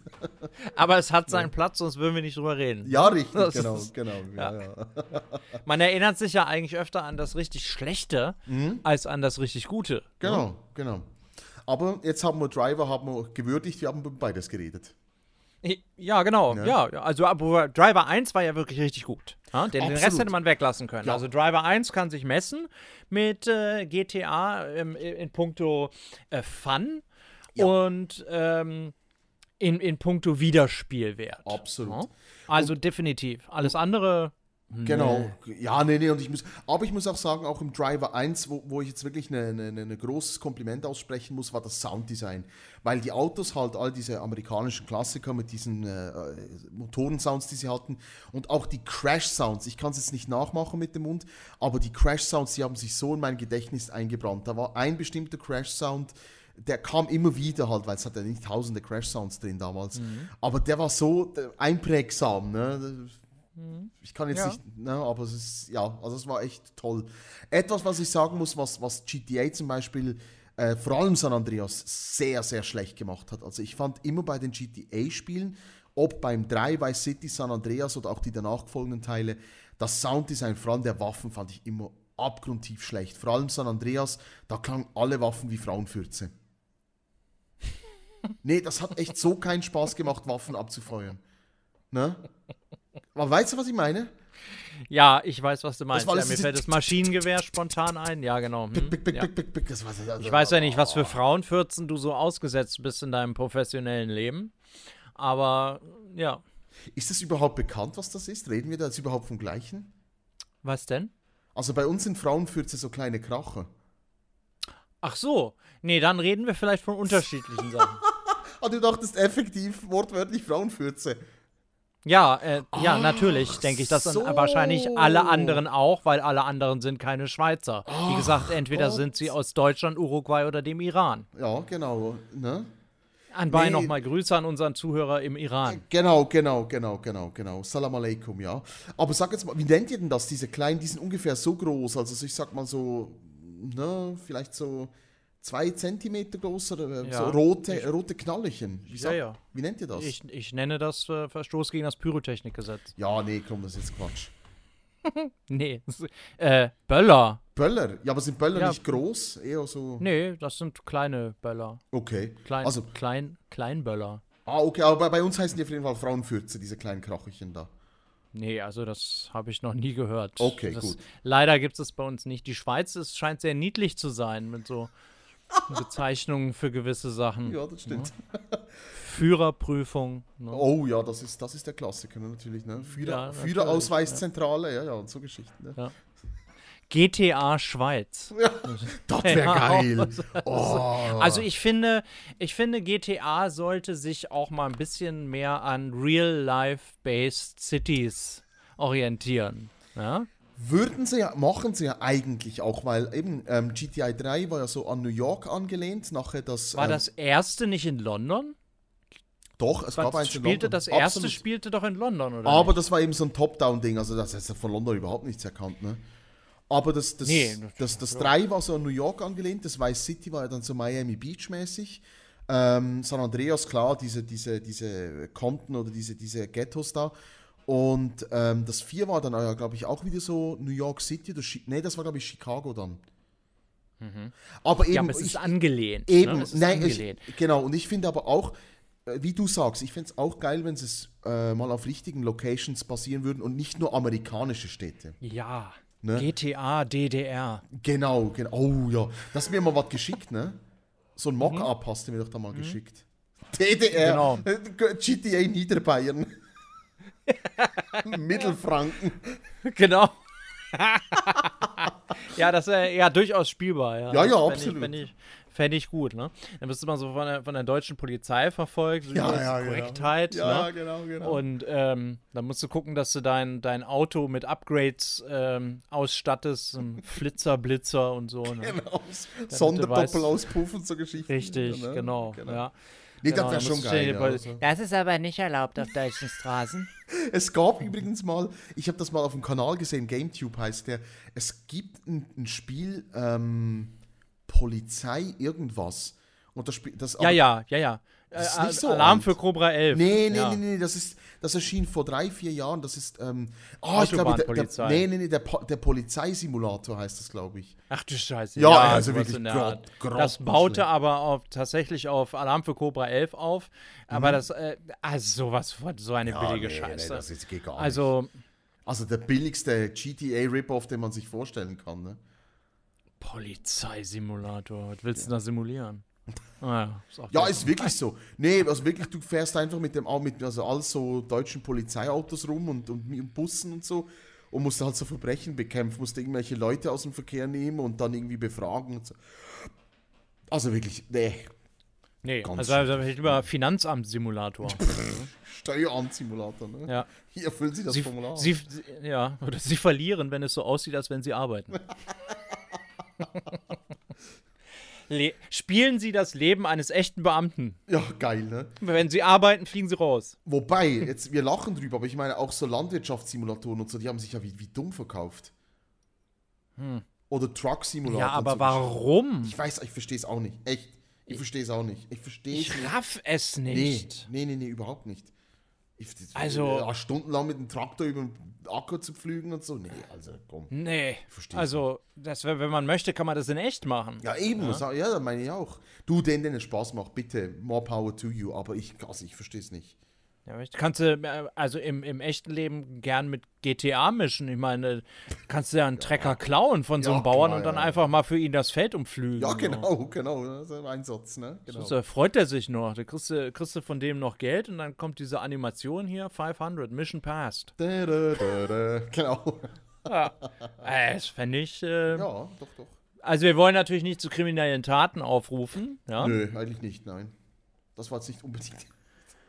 B: Aber es hat seinen Platz, sonst würden wir nicht drüber reden.
A: Ja, richtig,
B: Das
A: genau,
B: ist-
A: genau. Ja, ja. [laughs]
B: Man erinnert sich ja eigentlich öfter an das richtig Schlechte als an das richtig Gute.
A: Genau, genau. Aber jetzt haben wir Driver haben wir gewürdigt, wir haben über beides geredet.
B: Ja, genau. Ja, ja, also aber Driver 1 war ja wirklich richtig gut. Ja, den, den Rest
A: Absolut.
B: hätte man weglassen können.
A: Ja.
B: Also Driver 1 kann sich messen mit äh, GTA ähm, in puncto äh, Fun und ähm, in, in puncto Wiederspielwert.
A: Absolut.
B: Ja? Also definitiv. Alles andere.
A: Genau. Ja, nee, nee, und ich muss, aber ich muss auch sagen, auch im Driver 1, wo, wo ich jetzt wirklich ein eine, eine großes Kompliment aussprechen muss, war das Sounddesign. Weil die Autos halt all diese amerikanischen Klassiker mit diesen äh, Motorensounds, die sie hatten und auch die Crash-Sounds, ich kann es jetzt nicht nachmachen mit dem Mund, aber die Crash-Sounds, die haben sich so in mein Gedächtnis eingebrannt. Da war ein bestimmter Crash-Sound, der kam immer wieder halt, weil es hat ja nicht tausende Crash-Sounds drin damals, aber der war so äh, einprägsam, ne? Ich kann jetzt
B: Ja.
A: nicht, ne, aber es ist, ja, also es war echt toll. Etwas, was ich sagen muss, was, was GTA zum Beispiel, äh, vor allem San Andreas, sehr, sehr schlecht gemacht hat. Also ich fand immer bei den GTA-Spielen, ob beim 3 Vice City, San Andreas oder auch die danach folgenden Teile, das Sounddesign, vor allem der Waffen, fand ich immer abgrundtief schlecht. Vor allem San Andreas, da klangen alle Waffen wie Frauenfürze. [laughs] nee, das hat echt so keinen Spaß gemacht, Waffen abzufeuern. Ne? Aber weißt du, was ich meine?
B: Ja, ich weiß, was du meinst.
A: war
B: Ja, mir fällt das Maschinengewehr spontan ein. Ja, genau. Hm,
A: Bick, bick,
B: ja.
A: bick, bick, bick. Das war, also,
B: Ich weiß ja nicht, was für Frauenfürzen du so ausgesetzt bist in deinem professionellen Leben. Aber ja,
A: Ist das überhaupt bekannt, was das ist? Reden wir da jetzt überhaupt vom Gleichen?
B: was denn?
A: Also bei uns sind Frauenfürze so kleine Kracher.
B: Ach so. Nee, dann reden wir vielleicht von unterschiedlichen [laughs] Sachen.
A: Ah, du dachtest effektiv wortwörtlich Frauenfürze.
B: Ja, äh, ja, natürlich denke ich das
A: so.
B: an wahrscheinlich alle anderen auch, weil alle anderen sind keine Schweizer. Wie gesagt, entweder
A: Gott.
B: sind sie aus Deutschland, Uruguay oder dem Iran.
A: Ja, genau. Ne?
B: Anbei
A: Nee.
B: nochmal Grüße an unseren Zuhörer im Iran.
A: Genau, genau, genau, genau, genau. Salam alaikum, ja. Aber sag jetzt mal, wie nennt ihr denn das, diese kleinen, die sind ungefähr so groß, also so, ich sag mal so, ne, vielleicht so zwei Zentimeter groß oder äh,
B: Ja.
A: so rote, rote Knallerchen. Wie,
B: Ja, ja.
A: wie nennt ihr das?
B: Ich, ich nenne das äh, Verstoß gegen das Pyrotechnikgesetz.
A: Ja, nee, komm, das ist jetzt Quatsch. [laughs]
B: Nee, ist- äh, Böller.
A: Böller? Ja, aber sind Böller nicht groß? Eher so.
B: Nee, das sind kleine Böller.
A: Okay.
B: Klein,
A: Also,
B: klein, Kleinböller.
A: ah, okay, aber bei, uns heißen die auf jeden Fall Frauenfürze, diese kleinen Kracherchen da.
B: Nee, also das habe ich noch nie gehört.
A: Okay,
B: das,
A: gut.
B: Leider gibt es bei uns nicht. Die Schweiz ist, scheint sehr niedlich zu sein mit so Bezeichnungen für gewisse Sachen.
A: Ja, das stimmt.
B: Führerprüfung. Ne?
A: Oh ja, das ist, das ist der Klassiker ne, natürlich. Ne? Führer,
B: Ja,
A: Führerausweiszentrale, ja, ja, und so Geschichten. Ne?
B: GTA Schweiz. [laughs]
A: Das wäre
B: Ja,
A: geil. [laughs] Oh.
B: Also ich finde, ich finde, GTA sollte sich auch mal ein bisschen mehr an Real-Life-Based Cities orientieren. Ja?
A: Würden sie ja, machen sie ja eigentlich auch, weil eben ähm, GTI 3 war ja so an New York angelehnt, nachher das.
B: War
A: ähm,
B: das erste nicht in London?
A: Doch, es gab
B: Was
A: eins in
B: spielte
A: London.
B: das erste
A: Absolut.
B: spielte doch in London, oder?
A: Aber
B: nicht?
A: das war eben so ein Top-Down-Ding, also das ist ja von London überhaupt nichts erkannt, ne? Aber das, das,
B: Nee,
A: das, das,
B: ja.
A: 3 war so an New York angelehnt, das Vice City war ja dann so Miami Beach-mäßig. Ähm, San Andreas, klar, diese, diese, diese Konten oder diese, diese Ghettos da. Und ähm, das 4 war dann, ja, glaube ich, auch wieder so New York City. Oder Chi- nee, das war, glaube ich, Chicago dann. Aber eben,
B: Mhm. ja, aber es
A: ich,
B: ist angelehnt.
A: Eben,
B: ne? es ist
A: nein,
B: angelehnt.
A: ich, genau. Und ich finde aber auch, äh, wie du sagst, ich finde es auch geil, wenn es äh, mal auf richtigen Locations passieren würden und nicht nur amerikanische Städte.
B: ja.
A: Ne?
B: GTA, DDR.
A: Genau, genau. Oh ja, das mir mal was geschickt, ne? So ein Mock-up hast du mir doch da mal geschickt. DDR,
B: Genau.
A: äh, GTA Niederbayern. [laughs] Mittelfranken.
B: Genau. [laughs] ja, das wäre ja durchaus spielbar. Ja,
A: Ja, ja, absolut.
B: Fände ich, fänd ich gut, ne? Dann bist du mal so von der, von der deutschen Polizei verfolgt, so
A: Ja, ja,
B: die
A: genau.
B: Korrektheit,
A: Ja,
B: ne?
A: genau, genau.
B: Und ähm, dann musst du gucken, dass du dein, dein Auto mit Upgrades ähm, ausstattest, [laughs] Flitzer, Blitzer und so. Ne?
A: Genau.
B: weißt-
A: Sonderdoppel auspuffen, so Geschichten.
B: Richtig,
A: ne?
B: genau.
A: Genau.
B: Ja.
A: Nee,
B: Genau,
A: das wäre schon geil. Ja, also.
B: Das ist aber nicht erlaubt auf deutschen Straßen. [laughs]
A: Es gab übrigens mal, ich habe das mal auf dem Kanal gesehen, GameTube heißt der, es gibt ein, ein Spiel, ähm, Polizei irgendwas. Und das Spiel, das
B: Ja, ja, ja, ja. Äh,
A: nicht so
B: Alarm
A: alt.
B: für Cobra 11.
A: Nee, nee,
B: ja.
A: nee, nee, das ist, das erschien vor drei, vier Jahren, das ist, ähm, oh, ich glaube, der, der, nee, nee, nee, der, Po- der Polizeisimulator heißt das, glaube ich.
B: Ach du Scheiße.
A: Ja, also
B: sowas
A: wirklich grott-
B: Art. Das baute aber auf, tatsächlich auf Alarm für Cobra 11 auf. Aber
A: Mhm.
B: das, äh, also sowas von, so eine billige Scheiße.
A: das ist, geht gar nicht.
B: also,
A: Also der billigste GTA-Rip-Off, den man sich vorstellen kann, ne?
B: Polizeisimulator. Was willst du da simulieren? Ah, ja, ist
A: Ja, ist wirklich so. Nee, also wirklich, du fährst einfach mit dem, mit, also all so deutschen Polizeiautos rum und, und mit Bussen und so und musst halt so Verbrechen bekämpfen, musst irgendwelche Leute aus dem Verkehr nehmen und dann irgendwie befragen und so. Also wirklich, nee,
B: Nee,
A: ganz
B: also, also ich lieber Finanzamtssimulator. [laughs]
A: Steueramtssimulator, ne?
B: ja.
A: Hier füllen Sie das
B: Sie,
A: Formular.
B: sie, ja, oder sie verlieren, wenn es so aussieht, als wenn sie arbeiten. [laughs] Le spielen sie das Leben eines echten Beamten.
A: ja, geil, ne?
B: Wenn sie arbeiten, fliegen sie raus.
A: Wobei, jetzt, wir lachen drüber, aber ich meine auch so Landwirtschaftssimulatoren und so, die haben sich ja wie, wie dumm verkauft. Oder Truck-Simulator.
B: Hm. Ja, aber
A: so
B: warum?
A: Ich weiß, ich verstehe es auch nicht. Echt. Ich verstehe es auch nicht. Ich verstehe es
B: Ich
A: nicht.
B: raff es
A: Nee,
B: nicht.
A: nee, nee, nee, überhaupt nicht.
B: Also-
A: Ja, stundenlang mit dem Traktor über den Acker zu pflügen und so. Nee, also komm.
B: Nee.
A: Versteh's
B: Also, das, wenn man möchte, kann man das in echt machen.
A: Ja, eben. Ja, ja das meine ich auch. Du, den, den es Spaß macht, bitte, more power to you. Aber ich, also ich verstehe es nicht.
B: Ja, kannst du äh, also im, im echten Leben gern mit GTA mischen. Ich meine, kannst du ja einen Trecker klauen von so einem ja, Bauern klar, und dann ja. einfach mal für ihn das Feld umflügen.
A: Ja, genau, so. [laughs] genau. Das ist ein Einsatz, ne?
B: Genau. So, da freut er sich noch. Da kriegst du, kriegst du von dem noch Geld und dann kommt diese Animation hier: 500, Mission passed. Da, da, da, genau. [laughs] Ja, äh, das fände ich. Äh, ja, doch, doch. Also, wir wollen natürlich nicht zu kriminellen Taten aufrufen. Ja?
A: Nö, eigentlich nicht, nein. Das war jetzt nicht unbedingt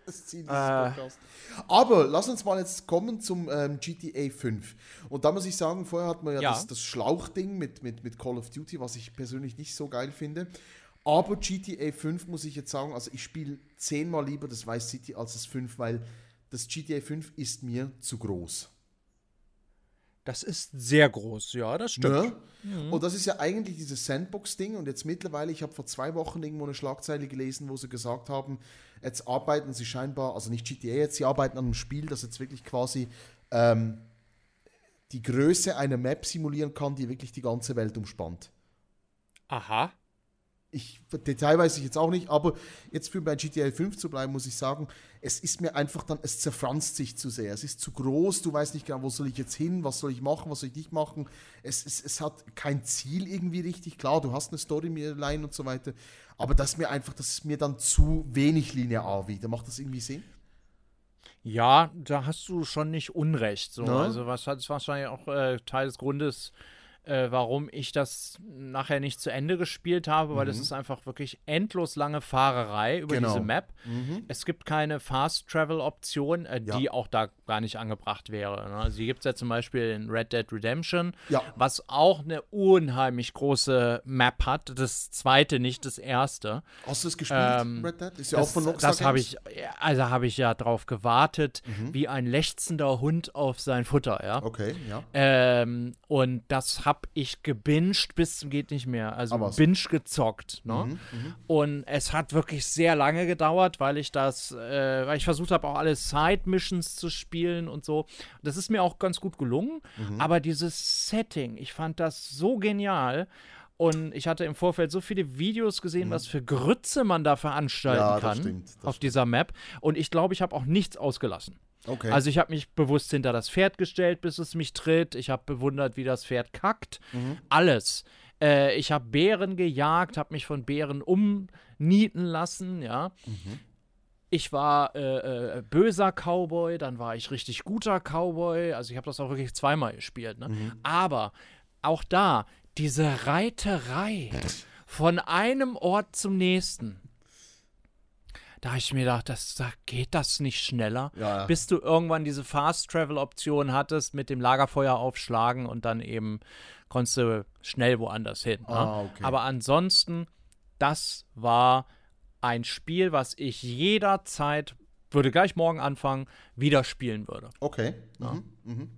A: das Ziel dieses äh. Podcasts. Aber lass uns mal jetzt kommen zum ähm, GTA 5. Und da muss ich sagen, vorher hatten wir ja, ja. Das, das, Schlauchding mit, mit, mit Call of Duty, was ich persönlich nicht so geil finde. Aber GTA 5 muss ich jetzt sagen, also ich spiele zehnmal lieber das Vice City als das 5, weil das GTA 5 ist mir zu groß.
B: Das ist sehr groß, ja, das stimmt.
A: Ne? Mhm. Und das ist ja eigentlich dieses Sandbox-Ding. Und jetzt mittlerweile, ich habe vor zwei Wochen irgendwo eine Schlagzeile gelesen, wo sie gesagt haben, jetzt arbeiten sie scheinbar, also nicht GTA jetzt, sie arbeiten an einem Spiel, das jetzt wirklich quasi ähm, die Größe einer Map simulieren kann, die wirklich die ganze Welt umspannt.
B: Aha
A: ich, Detail weiß ich jetzt auch nicht, aber jetzt für bei GTA 5 zu bleiben, muss ich sagen, es ist mir einfach dann, es zerfranst sich zu sehr. Es ist zu groß, du weißt nicht genau, wo soll ich jetzt hin, was soll ich machen, was soll ich nicht machen. Es, es, es hat kein Ziel irgendwie richtig. Klar, du hast eine Storyline und so weiter, aber das ist mir einfach, das ist mir dann zu wenig linear wieder. Macht das irgendwie Sinn?
B: Ja, da hast du schon nicht Unrecht. So. Also, was hat wahrscheinlich auch äh, Teil des Grundes äh, warum ich das nachher nicht zu Ende gespielt habe, weil es mhm. ist einfach wirklich endlos lange Fahrerei über genau. diese Map. Mhm. Es gibt keine Fast-Travel-Option, äh, die ja. auch da gar nicht angebracht wäre. Ne? Also, die gibt es ja zum Beispiel in Red Dead Redemption, ja. was auch eine unheimlich große Map hat. Das zweite, nicht das erste.
A: Hast du es gespielt, ähm,
B: Red Dead? Ist ja das, auch von Rockstar Das habe ich, also habe ich ja drauf gewartet, mhm. wie ein lechzender Hund auf sein Futter, ja.
A: Okay, ja.
B: Ähm, und das habe habe ich gebinged bis zum geht nicht mehr. Also Aber binge gezockt. Ne? Mhm, mhm, und es hat wirklich sehr lange gedauert, weil ich das, äh, weil ich versucht habe, auch alle Side-Missions zu spielen und so. Das ist mir auch ganz gut gelungen. Mhm. Aber dieses Setting, ich fand das so genial. Und ich hatte im Vorfeld so viele Videos gesehen, mhm. was für Grütze man da veranstalten ja, kann stimmt, auf stimmt. dieser Map. Und ich glaube, ich habe auch nichts ausgelassen. Okay. Also ich habe mich bewusst hinter das Pferd gestellt, bis es mich tritt. Ich habe bewundert, wie das Pferd kackt. Mhm. Alles. Äh, ich habe Bären gejagt, habe mich von Bären umnieten lassen, ja. Mhm. Ich war äh, äh, böser Cowboy, dann war ich richtig guter Cowboy. Also ich habe das auch wirklich zweimal gespielt. Ne? Mhm. Aber auch da, diese Reiterei [laughs] von einem Ort zum nächsten da habe ich mir gedacht, das, da geht das nicht schneller, ja. bis du irgendwann diese Fast-Travel-Option hattest mit dem Lagerfeuer aufschlagen und dann eben konntest du schnell woanders hin. Ne? Ah, okay. Aber ansonsten, das war ein Spiel, was ich jederzeit, würde gleich morgen anfangen, wieder spielen würde.
A: Okay. Ja. Mhm. Mhm.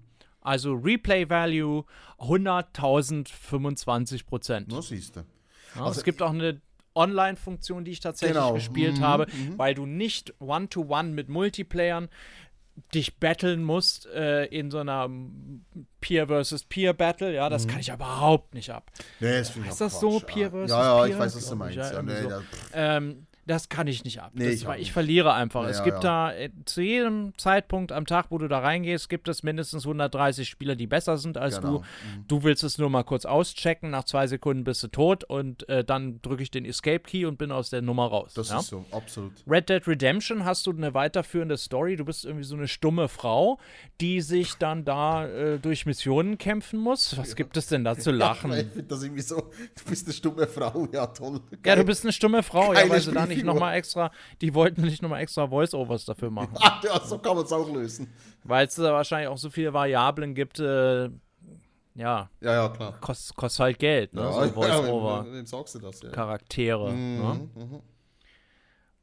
B: Also Replay Value 100.025 Prozent.
A: Das siehst du.
B: Ja, also es gibt auch eine Online-Funktion, die ich tatsächlich genau. gespielt mhm, habe, mhm. weil du nicht One-to-One -one mit Multiplayern dich battlen musst äh, in so einer Peer versus Peer Battle, ja, das mhm. kann ich überhaupt nicht ab.
A: Nee, das
B: ist das so, Peer versus
A: ja, ja,
B: Peer?
A: ich weiß, was du meinst. Ja, nee,
B: so. ähm, das kann ich nicht ab. Nee, das, ich, weil ich verliere einfach. Ja, es gibt ja. da äh, zu jedem Zeitpunkt am Tag, wo du da reingehst, gibt es mindestens 130 Spieler, die besser sind als genau. du. Mhm. Du willst es nur mal kurz auschecken, nach zwei Sekunden bist du tot und äh, dann drücke ich den Escape Key und bin aus der Nummer raus.
A: Das ja? ist so, absolut.
B: Red Dead Redemption hast du eine weiterführende Story. Du bist irgendwie so eine stumme Frau, die sich dann da äh, durch Missionen kämpfen muss. Was gibt es denn da zu [laughs] lachen?
A: ich finde das irgendwie so, du bist eine stumme Frau, ja toll.
B: Geil. Ja, du bist eine stumme Frau, ja, weil sie da nicht nicht nochmal extra, die wollten nicht nochmal extra Voice-Overs dafür machen. [laughs]
A: ja, so kann man es auch lösen.
B: Weil es da wahrscheinlich auch so viele Variablen gibt, äh, ja.
A: Ja, ja, klar.
B: Kostet kost halt Geld, ne? Ja, so Voice-Over.
A: Ja, wem sagst du das, ja.
B: Charaktere, mhm, ne? Mhm.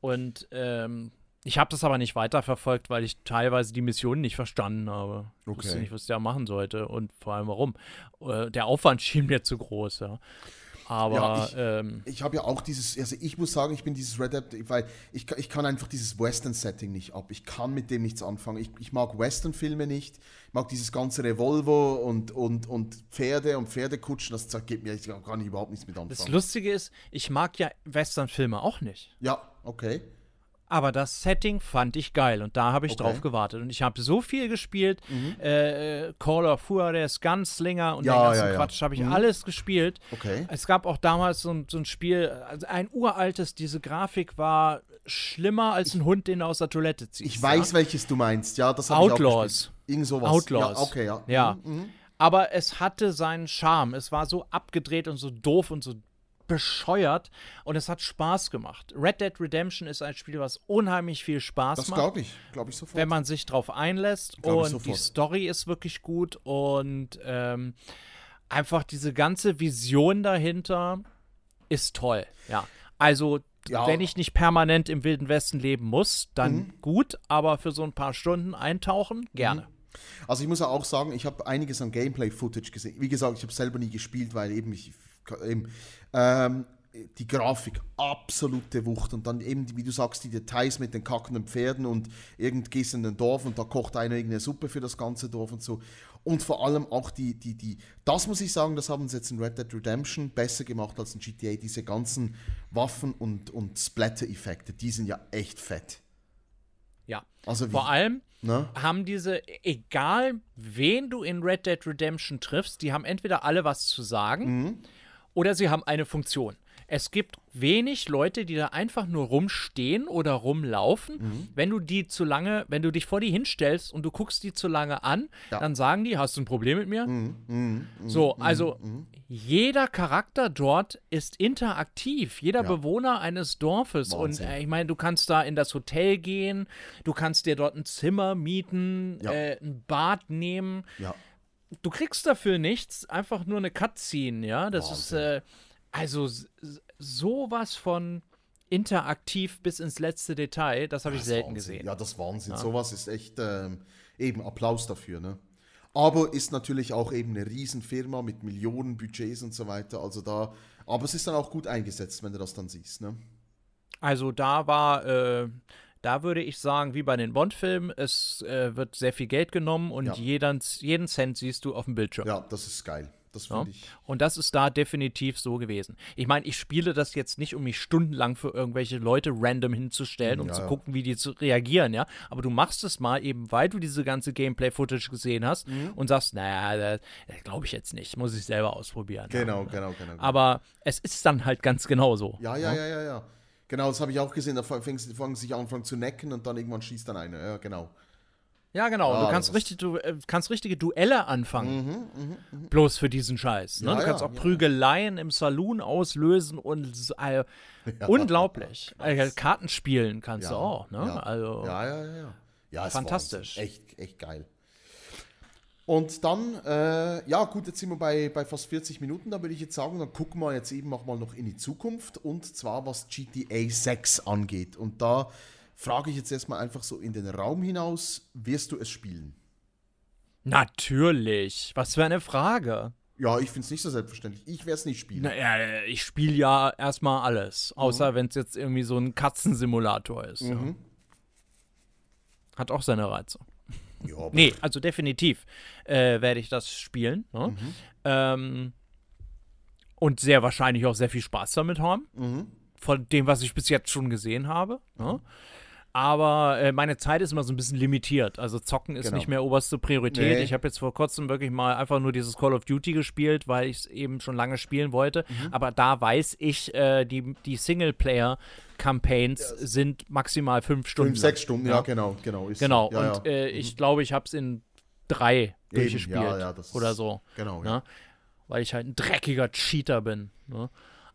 B: Und, ähm, ich habe das aber nicht weiterverfolgt, weil ich teilweise die Mission nicht verstanden habe. Okay. Ich wusste nicht, was der machen sollte und vor allem warum. Äh, der Aufwand schien mir zu groß, ja. Aber ja,
A: ich, ähm, ich habe ja auch dieses, also ich muss sagen, ich bin dieses Red Dead, weil ich, ich kann einfach dieses Western-Setting nicht ab. Ich kann mit dem nichts anfangen. Ich, ich mag Western-Filme nicht. Ich mag dieses ganze Revolver und, und, und Pferde und Pferdekutschen. Das geht mir, ich kann überhaupt nichts mit anfangen.
B: Das Lustige ist, ich mag ja Western-Filme auch nicht.
A: Ja, okay.
B: Aber das Setting fand ich geil und da habe ich
A: Okay.
B: drauf gewartet. Und ich habe so viel gespielt. Äh, Call of Juarez, Gunslinger und
A: Ja,
B: den ganzen
A: ja, ja.
B: Quatsch habe ich alles gespielt.
A: Okay.
B: Es gab auch damals so ein, so ein Spiel, also ein uraltes, diese Grafik war schlimmer als ein Hund, den du aus der Toilette ziehst.
A: Ich weiß, welches du meinst. Ja, das ich
B: Outlaws.
A: gespielt. Irgend sowas.
B: Outlaws.
A: Ja, okay, ja.
B: Ja.
A: Mhm.
B: Aber es hatte seinen Charme. Es war so abgedreht und so doof und so bescheuert und es hat Spaß gemacht. Red Dead Redemption ist ein Spiel, was unheimlich viel Spaß
A: Das
B: macht.
A: glaube ich. Glaube ich sofort.
B: wenn man sich drauf einlässt.
A: Glaub
B: und die. Story ist wirklich gut und ähm, einfach diese ganze Vision dahinter ist toll. Ja. Also,
A: Ja.
B: wenn ich nicht permanent im Wilden Westen leben muss, dann
A: Mhm.
B: gut, aber für so ein paar Stunden eintauchen, gerne.
A: Also ich muss ja auch sagen, ich habe einiges an Gameplay-Footage gesehen. Wie gesagt, ich habe selber nie gespielt, weil eben ich eben, ähm, die Grafik absolute Wucht und dann eben, wie du sagst, die Details mit den kackenden Pferden und irgend gehst in ein Dorf und da kocht einer irgendeine Suppe für das ganze Dorf und so. Und vor allem auch die, die, die, das muss ich sagen, das haben sie jetzt in Red Dead Redemption besser gemacht als in GTA. Diese ganzen Waffen und, und Splatter-Effekte, die sind ja echt fett.
B: Ja.
A: Also wie,
B: Vor allem
A: ne?
B: haben diese, egal wen du in Red Dead Redemption triffst, die haben entweder alle was zu sagen
A: Mhm.
B: Oder sie haben eine Funktion. Es gibt wenig Leute, die da einfach nur rumstehen oder rumlaufen.
A: Mhm.
B: Wenn du die zu lange, wenn du dich vor die hinstellst und du guckst die zu lange an,
A: Ja.
B: dann sagen die, hast du ein Problem mit mir?
A: Mhm,
B: So, also jeder Charakter dort ist interaktiv, jeder
A: Ja.
B: Bewohner eines Dorfes.
A: Wahnsinn.
B: Und äh, ich meine, du kannst da in das Hotel gehen, du kannst dir dort ein Zimmer mieten,
A: Ja.
B: äh, ein Bad nehmen.
A: Ja.
B: Du kriegst dafür nichts, einfach nur eine Cutscene, ja. Das ist äh, also sowas von interaktiv bis ins letzte Detail, das habe ich selten
A: Wahnsinn.
B: gesehen.
A: Ja, das ist Wahnsinn. Sowas ist echt ähm, eben Applaus dafür, ne? Aber ist natürlich auch eben eine Riesenfirma mit Millionen Budgets und so weiter. Also da, aber es ist dann auch gut eingesetzt, wenn du das dann siehst, ne?
B: Also da war, äh, da würde ich sagen, wie bei den Bond-Filmen, es äh, wird sehr viel Geld genommen und
A: Ja.
B: jeden, jeden Cent siehst du auf dem Bildschirm.
A: Ja, das ist geil. Das
B: Ja.
A: ich.
B: Und das ist da definitiv so gewesen. Ich meine, ich spiele das jetzt nicht, um mich stundenlang für irgendwelche Leute random hinzustellen, um
A: Ja,
B: zu gucken, wie die zu reagieren, ja. Aber du machst es mal eben, weil du diese ganze Gameplay-Footage gesehen hast
A: Mhm.
B: und sagst, naja, das glaube ich jetzt nicht, muss ich selber ausprobieren. ja.
A: Genau, genau, genau.
B: Aber es ist dann halt ganz genau so.
A: ja, ja, ja, ja, ja. Genau, das habe ich auch gesehen. Da fangen sie fangen sich an zu necken und dann irgendwann schießt dann einer. Ja, genau.
B: Ja, genau.
A: Ah,
B: du kannst, richtig, du äh, kannst richtige Duelle anfangen. Bloß für diesen Scheiß. Ne?
A: Mhm, Ja,
B: du kannst
A: ja,
B: auch. Prügeleien im Saloon auslösen und [laughs] [laughs] äh, unglaublich. Äh, Karten spielen kannst du auch. Ne?
A: ja.
B: Also,
A: Ja, ja, ja, ja.
B: Fantastisch.
A: Echt, echt geil. Und dann, äh, ja gut, jetzt sind wir bei, bei fast 40 Minuten, da würde ich jetzt sagen, dann gucken wir jetzt eben auch mal noch in die Zukunft und zwar was GTA 6 angeht. Und da frage ich jetzt erstmal einfach so in den Raum hinaus, wirst du es spielen?
B: Natürlich. Was für eine Frage.
A: Ja, ich finde es nicht so selbstverständlich. Ich werde es nicht spielen.
B: Naja, ich spiele ja erstmal alles.
A: Mhm.
B: Außer wenn es jetzt irgendwie so ein Katzensimulator ist. Ja. Hat auch seine Reize.
A: Ja,
B: Nee, also definitiv äh, werde ich das spielen. Ne?
A: Mhm.
B: Ähm, und sehr wahrscheinlich auch sehr viel Spaß damit haben.
A: Mhm.
B: Von dem, was ich bis jetzt schon gesehen habe. Ne? Aber äh, meine Zeit ist immer so ein bisschen limitiert. Also zocken ist
A: Genau.
B: nicht mehr oberste Priorität.
A: Nee.
B: Ich habe jetzt vor kurzem wirklich mal einfach nur dieses Call of Duty gespielt, weil ich es eben schon lange spielen wollte.
A: Mhm.
B: Aber da weiß ich, äh, die, die Singleplayer-Campaigns sind maximal fünf Stunden.
A: Fünf, sechs Stunden, ja, genau, genau. Ist
B: Genau,
A: ja,
B: und
A: ja.
B: Äh, ich glaube, ich habe es in drei durchgespielt
A: ja, ja,
B: oder so.
A: Genau,
B: Ne?
A: ja.
B: Weil ich halt ein dreckiger Cheater bin. Ne?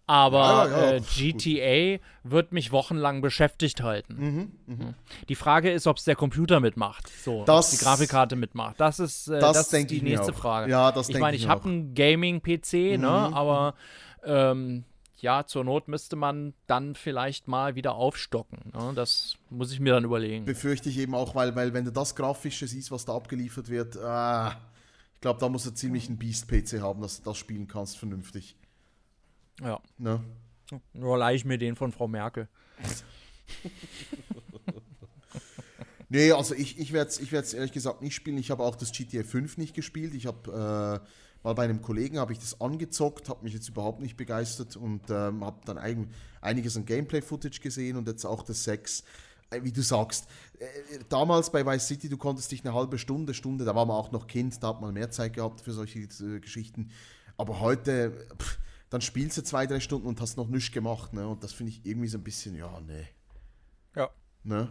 B: Aber
A: Ja, ja,
B: äh,
A: gut.
B: GTA wird mich wochenlang beschäftigt halten.
A: Mhm,
B: Die Frage ist, ob es der Computer mitmacht. So,
A: Das-
B: die Grafikkarte mitmacht. Das ist, äh,
A: Das
B: das ist die nächste
A: auch.
B: Frage.
A: Ja, das
B: ich meine,
A: ich
B: ich habe einen Gaming-PC, ne?
A: Mhm.
B: aber ähm, ja, zur Not müsste man dann vielleicht mal wieder aufstocken. Ne? Das muss ich mir dann überlegen.
A: Befürchte ich eben auch, weil, weil wenn du das Grafische siehst, was da abgeliefert wird, ah, ich glaube, da musst du ziemlich einen Beast-PC haben, dass du das spielen kannst vernünftig.
B: Ja.
A: Ne?
B: Nur leih ich mir den von Frau Merkel. [laughs]
A: Nee, also ich, ich werde es ich werd's ehrlich gesagt nicht spielen. Ich habe auch das GTA 5 nicht gespielt. Ich habe äh, mal bei einem Kollegen habe ich das angezockt, habe mich jetzt überhaupt nicht begeistert und ähm, habe dann ein, einiges an Gameplay-Footage gesehen und jetzt auch das 6. äh, wie du sagst, äh, damals bei Vice City, du konntest dich eine halbe Stunde, Stunde, da war man auch noch Kind, da hat man mehr Zeit gehabt für solche äh, Geschichten. Aber heute, pff, dann spielst du zwei, drei Stunden und hast noch nichts gemacht. Ne? Und das finde ich irgendwie so ein bisschen, ja, nee.
B: Ja.
A: Ne?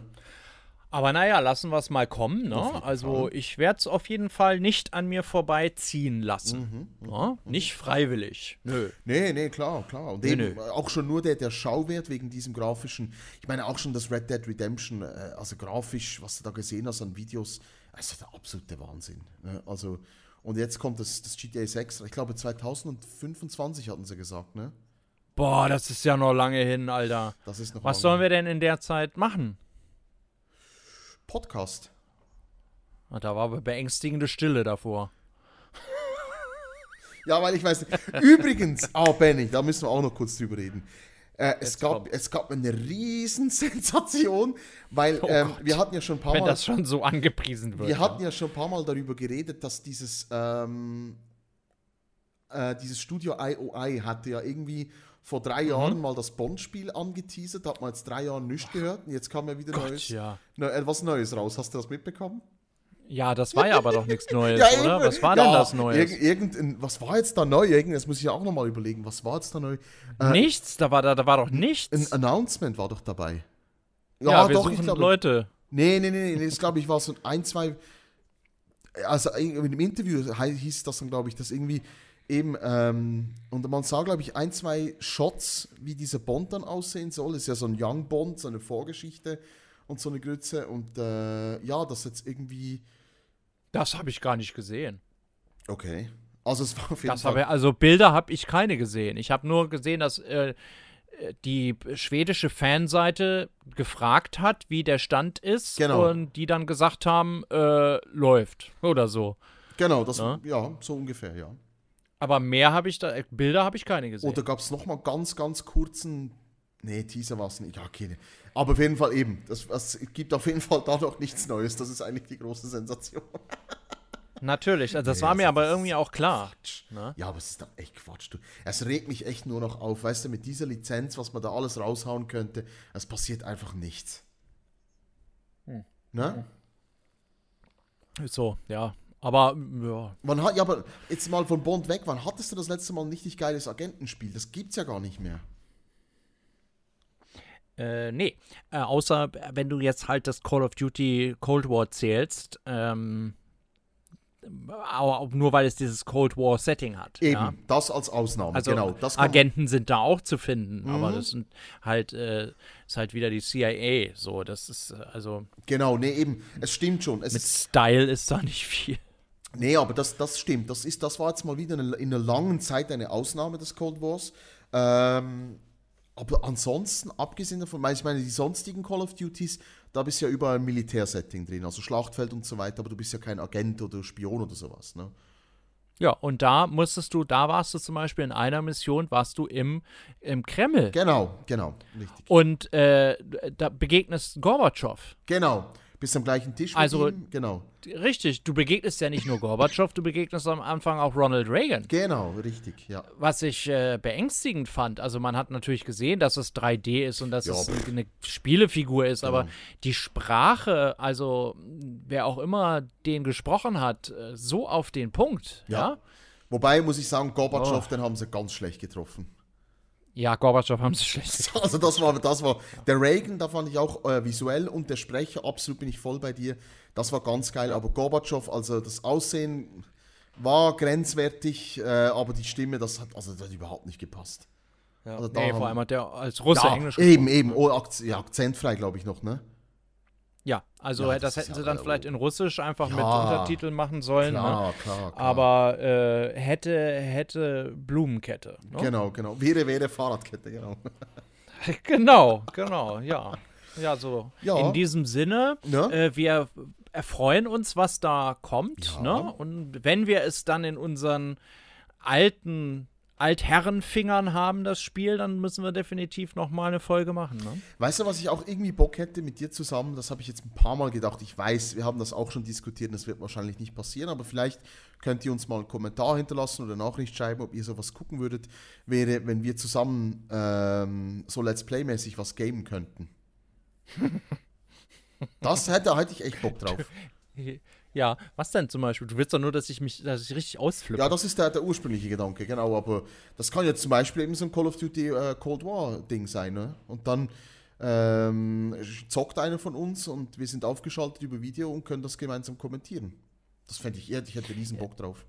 B: Aber naja, lassen wir es mal kommen. Ne? Also
A: Fall.
B: ich werde es auf jeden Fall nicht an mir vorbeiziehen lassen.
A: Mhm,
B: ne? Nicht freiwillig. Nö.
A: Nee, nee, klar, klar. Und eben,
B: nee.
A: auch schon nur der, der Schauwert wegen diesem grafischen, ich meine auch schon das Red Dead Redemption, äh, also grafisch, was du da gesehen hast an Videos, also der absolute Wahnsinn. Ne? Also, und jetzt kommt das, das GTA 6, ich glaube 2025 hatten sie gesagt, ne?
B: Boah, das ist ja noch lange hin, Alter.
A: Das ist noch
B: Was sollen wir denn in der Zeit machen?
A: Podcast.
B: Ah, Da war aber beängstigende Stille davor.
A: Ja, weil ich weiß nicht. Übrigens, [laughs] ah, Benny, da müssen wir auch noch kurz drüber reden. Äh, es, gab,
B: kommt's.
A: es gab eine Riesensensation, weil
B: Oh
A: ähm, wir hatten ja schon ein paar
B: Wenn
A: Mal.
B: das schon so angepriesen wird.
A: Wir hatten ja schon ein paar Mal darüber geredet, dass dieses, ähm, äh, dieses Studio IOI hatte ja irgendwie vor drei
B: Mhm.
A: Jahren mal das Bond-Spiel angeteasert, hat man jetzt drei Jahre nichts gehört und jetzt kam ja wieder
B: Gott,
A: Neues,
B: ja.
A: ne, etwas Neues raus. Hast du das mitbekommen?
B: Ja, das war ja aber doch nichts [laughs] Neues,
A: Ja,
B: oder? Was war
A: ja,
B: denn das Neues?
A: Irg irgendein, was war jetzt da neu? Irgend, das muss ich ja auch nochmal überlegen. Was war jetzt da neu? Äh,
B: nichts? Da war, da, da war doch nichts.
A: Ein Announcement war doch dabei.
B: ja, wir
A: doch,
B: suchen
A: ich glaube.
B: Leute.
A: Nee, nee, nee, nee, das glaube ich war so ein, zwei. Also in dem Interview hieß das dann, glaube ich, dass irgendwie eben, ähm, und man sah, glaube ich, ein, zwei Shots, wie dieser Bond dann aussehen soll. ist ja so ein Young Bond, so eine Vorgeschichte und so eine Grütze. Und äh, ja, das jetzt irgendwie.
B: Das habe ich gar nicht gesehen.
A: Okay. Also es war auf jeden
B: Das
A: Fall.
B: habe, also Bilder habe ich keine gesehen. Ich habe nur gesehen, dass äh, die schwedische Fanseite gefragt hat, wie der Stand ist.
A: Genau.
B: Und die dann gesagt haben, äh, läuft oder so.
A: Genau, das,
B: Ja?
A: ja, so ungefähr, ja.
B: Aber mehr habe ich da, äh, Bilder habe ich keine gesehen.
A: Oder gab es nochmal ganz, ganz kurzen. Nee, Teaser war es nicht. Ja, okay. Aber auf jeden Fall eben. Das, es gibt auf jeden Fall da noch nichts Neues. Das ist eigentlich die große Sensation.
B: Natürlich, also das
A: Nee,
B: war mir
A: also
B: aber
A: das
B: irgendwie auch klar. Ne?
A: Ja, aber es ist doch echt Quatsch. Du. Es regt mich echt nur noch auf. Weißt du, mit dieser Lizenz, was man da alles raushauen könnte, es passiert einfach nichts.
B: Hm.
A: Ne?
B: So, ja. Aber ja,
A: Man hat, ja, aber jetzt mal von Bond weg. Wann hattest du das letzte Mal ein richtig geiles Agentenspiel? Das gibt's ja gar nicht mehr.
B: Äh, nee. Äh, außer wenn du jetzt halt das Call of Duty Cold War zählst, ähm, aber nur weil es dieses Cold War Setting hat.
A: Eben,
B: Ja?
A: das als Ausnahme.
B: Also
A: genau.
B: Agenten sind da auch zu finden, aber
A: Mhm.
B: das sind halt äh, ist halt wieder die CIA. So, das ist äh, also
A: Genau, nee, eben. Es stimmt schon. Es
B: mit Style ist da nicht viel.
A: nee, aber das, das stimmt. Das, ist, das war jetzt mal wieder in einer langen Zeit eine Ausnahme des Cold Wars. Ähm, aber ansonsten, abgesehen davon, ich meine, die sonstigen Call of Duties, da bist du ja überall ein Militärsetting drin, also Schlachtfeld und so weiter, aber du bist ja kein Agent oder Spion oder sowas, ne?
B: Ja, und da musstest du, da warst du zum Beispiel in einer Mission, warst du im, im Kreml
A: Genau, genau, richtig.
B: und äh, da begegnest Gorbatschow.
A: Genau, bist am gleichen Tisch
B: Also-
A: ihm, genau.
B: Richtig, du begegnest ja nicht nur Gorbatschow, du begegnest am Anfang auch Ronald Reagan.
A: Genau, richtig, ja.
B: Was ich äh, beängstigend fand, also man hat natürlich gesehen, dass es 3D ist und dass
A: Ja,
B: es
A: pff.
B: eine Spielefigur ist, aber
A: Genau.
B: die Sprache, also wer auch immer den gesprochen hat, äh, so auf den Punkt, ja?
A: Ja. Wobei, muss ich sagen, Gorbatschow,
B: Oh.
A: den haben sie ganz schlecht getroffen.
B: Ja, Gorbatschow haben sie [laughs] schlecht.
A: Also das war, das war, der Reagan, da fand ich auch äh, visuell und der Sprecher, absolut bin ich voll bei dir, das war ganz geil, aber Gorbatschow, also das Aussehen war grenzwertig, äh, aber die Stimme, das hat, also das hat überhaupt nicht gepasst.
B: Ja.
A: Also da
B: nee,
A: haben-
B: vor allem hat der als Russe
A: ja,
B: Englisch
A: eben, eben, oh, akzentfrei, glaube ich noch, ne?
B: Ja, also
A: Ja,
B: das,
A: das
B: hätten
A: ja,
B: sie dann
A: äh,
B: vielleicht in Russisch einfach mit
A: Klar.
B: Untertiteln machen sollen. Ne?
A: Klar, klar, klar.
B: Aber äh, hätte, hätte Blumenkette. Ne?
A: Genau, genau. Wäre, wäre Fahrradkette, genau. [laughs]
B: Genau, genau, ja. Ja, so.
A: Ja.
B: In diesem Sinne,
A: Ne?
B: äh, wir erfreuen uns, was da kommt.
A: Ja.
B: Ne? Und wenn wir es dann in unseren alten Altherrenfingern haben, das Spiel, dann müssen wir definitiv noch mal eine Folge machen. Ne?
A: Weißt du, was ich auch irgendwie Bock hätte mit dir zusammen? Das habe ich jetzt ein paar Mal gedacht. Ich weiß, wir haben das auch schon diskutiert und das wird wahrscheinlich nicht passieren, aber vielleicht könnt ihr uns mal einen Kommentar hinterlassen oder Nachricht schreiben, ob ihr sowas gucken würdet, wäre, wenn wir zusammen ähm, so Let's Play-mäßig was gamen könnten. [laughs] Das hätte, hätte ich echt Bock drauf. [laughs]
B: Ja, was denn zum Beispiel? Du willst doch nur, dass ich mich, dass ich richtig ausflippe.
A: Ja, das ist der, der ursprüngliche Gedanke, genau. Aber das kann ja zum Beispiel eben so ein Call of Duty äh, Cold War Ding sein, ne? Und dann ähm, zockt einer von uns und wir sind aufgeschaltet über Video und können das gemeinsam kommentieren. Das fände ich, ich hätte riesen Bock drauf.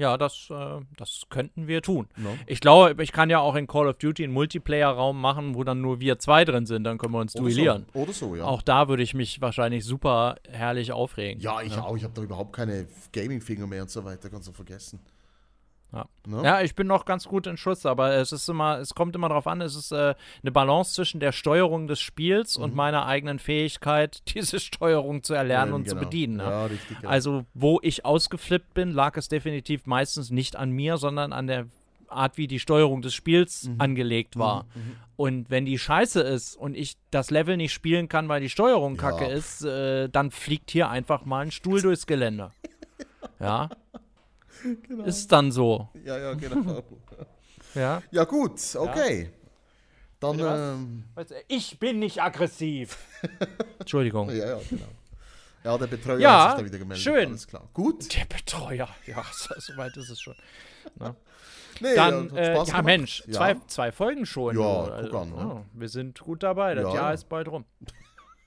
B: Ja, das, äh, das könnten wir tun.
A: No.
B: Ich glaube, ich kann ja auch in Call of Duty einen Multiplayer-Raum machen, wo dann nur wir zwei drin sind, dann können wir uns
A: Oder
B: duellieren.
A: So. Oder so, ja.
B: Auch da würde ich mich wahrscheinlich super herrlich aufregen.
A: ja, ich auch. Ich habe da überhaupt keine Gaming-Finger mehr und so weiter. Kannst du vergessen.
B: Ja.
A: Ne?
B: Ja, ich bin noch ganz gut in Schuss, aber es ist immer, es kommt immer darauf an, es ist äh, eine Balance zwischen der Steuerung des Spiels
A: Mhm.
B: und meiner eigenen Fähigkeit, [laughs] diese Steuerung zu erlernen
A: Ähm,
B: und zu
A: genau.
B: bedienen. ne?
A: Ja, richtig. genau.
B: Also, wo ich ausgeflippt bin, lag es definitiv meistens nicht an mir, sondern an der Art, wie die Steuerung des Spiels
A: Mhm.
B: angelegt war. Und wenn die scheiße ist und ich das Level nicht spielen kann, weil die Steuerung
A: Ja.
B: kacke ist, äh, dann fliegt hier einfach mal ein Stuhl durchs Gelände. [laughs] Ja. [laughs]
A: Genau.
B: Ist dann so.
A: ja, ja, genau. [laughs]
B: Ja.
A: ja, gut, okay. Dann,
B: Bitte was?
A: ähm,
B: Ich bin nicht aggressiv. [laughs] Entschuldigung.
A: ja, ja, genau. Ja, der Betreuer
B: Ja,
A: hat sich da wieder gemeldet.
B: schön.
A: Alles klar. Gut.
B: Der Betreuer. Ja, so, so weit ist es schon.
A: Nee,
B: Dann,
A: hat
B: äh, ja
A: gemacht.
B: Mensch,
A: Ja.
B: zwei, zwei Folgen schon.
A: Ja,
B: du.
A: guck an, ne?
B: oh, wir sind gut dabei. Das
A: Ja,
B: Jahr
A: ja.
B: ist bald rum.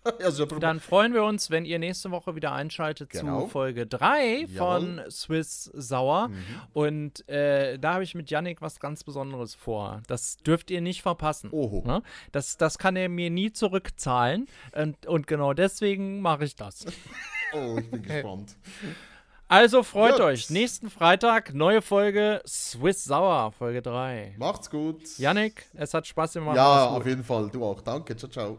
B: [laughs]
A: Also,
B: Dann freuen wir uns, wenn ihr nächste Woche wieder einschaltet
A: Genau.
B: zu Folge 3 von
A: Jawohl. Mhm.
B: Swiss Sauer. Und äh, da habe ich mit Yannick was ganz Besonderes vor. Das dürft ihr nicht verpassen.
A: Oho.
B: Ne? Das, das kann er mir nie zurückzahlen. Und, und genau deswegen mache ich das. [laughs]
A: Oh, ich bin gespannt.
B: Also freut
A: Gut.
B: euch. Nächsten Freitag neue Folge Swiss Sauer, Folge 3.
A: Macht's gut.
B: Yannick, es hat Spaß gemacht.
A: Ja, auf jeden Fall. Du auch. Danke. Ciao, ciao.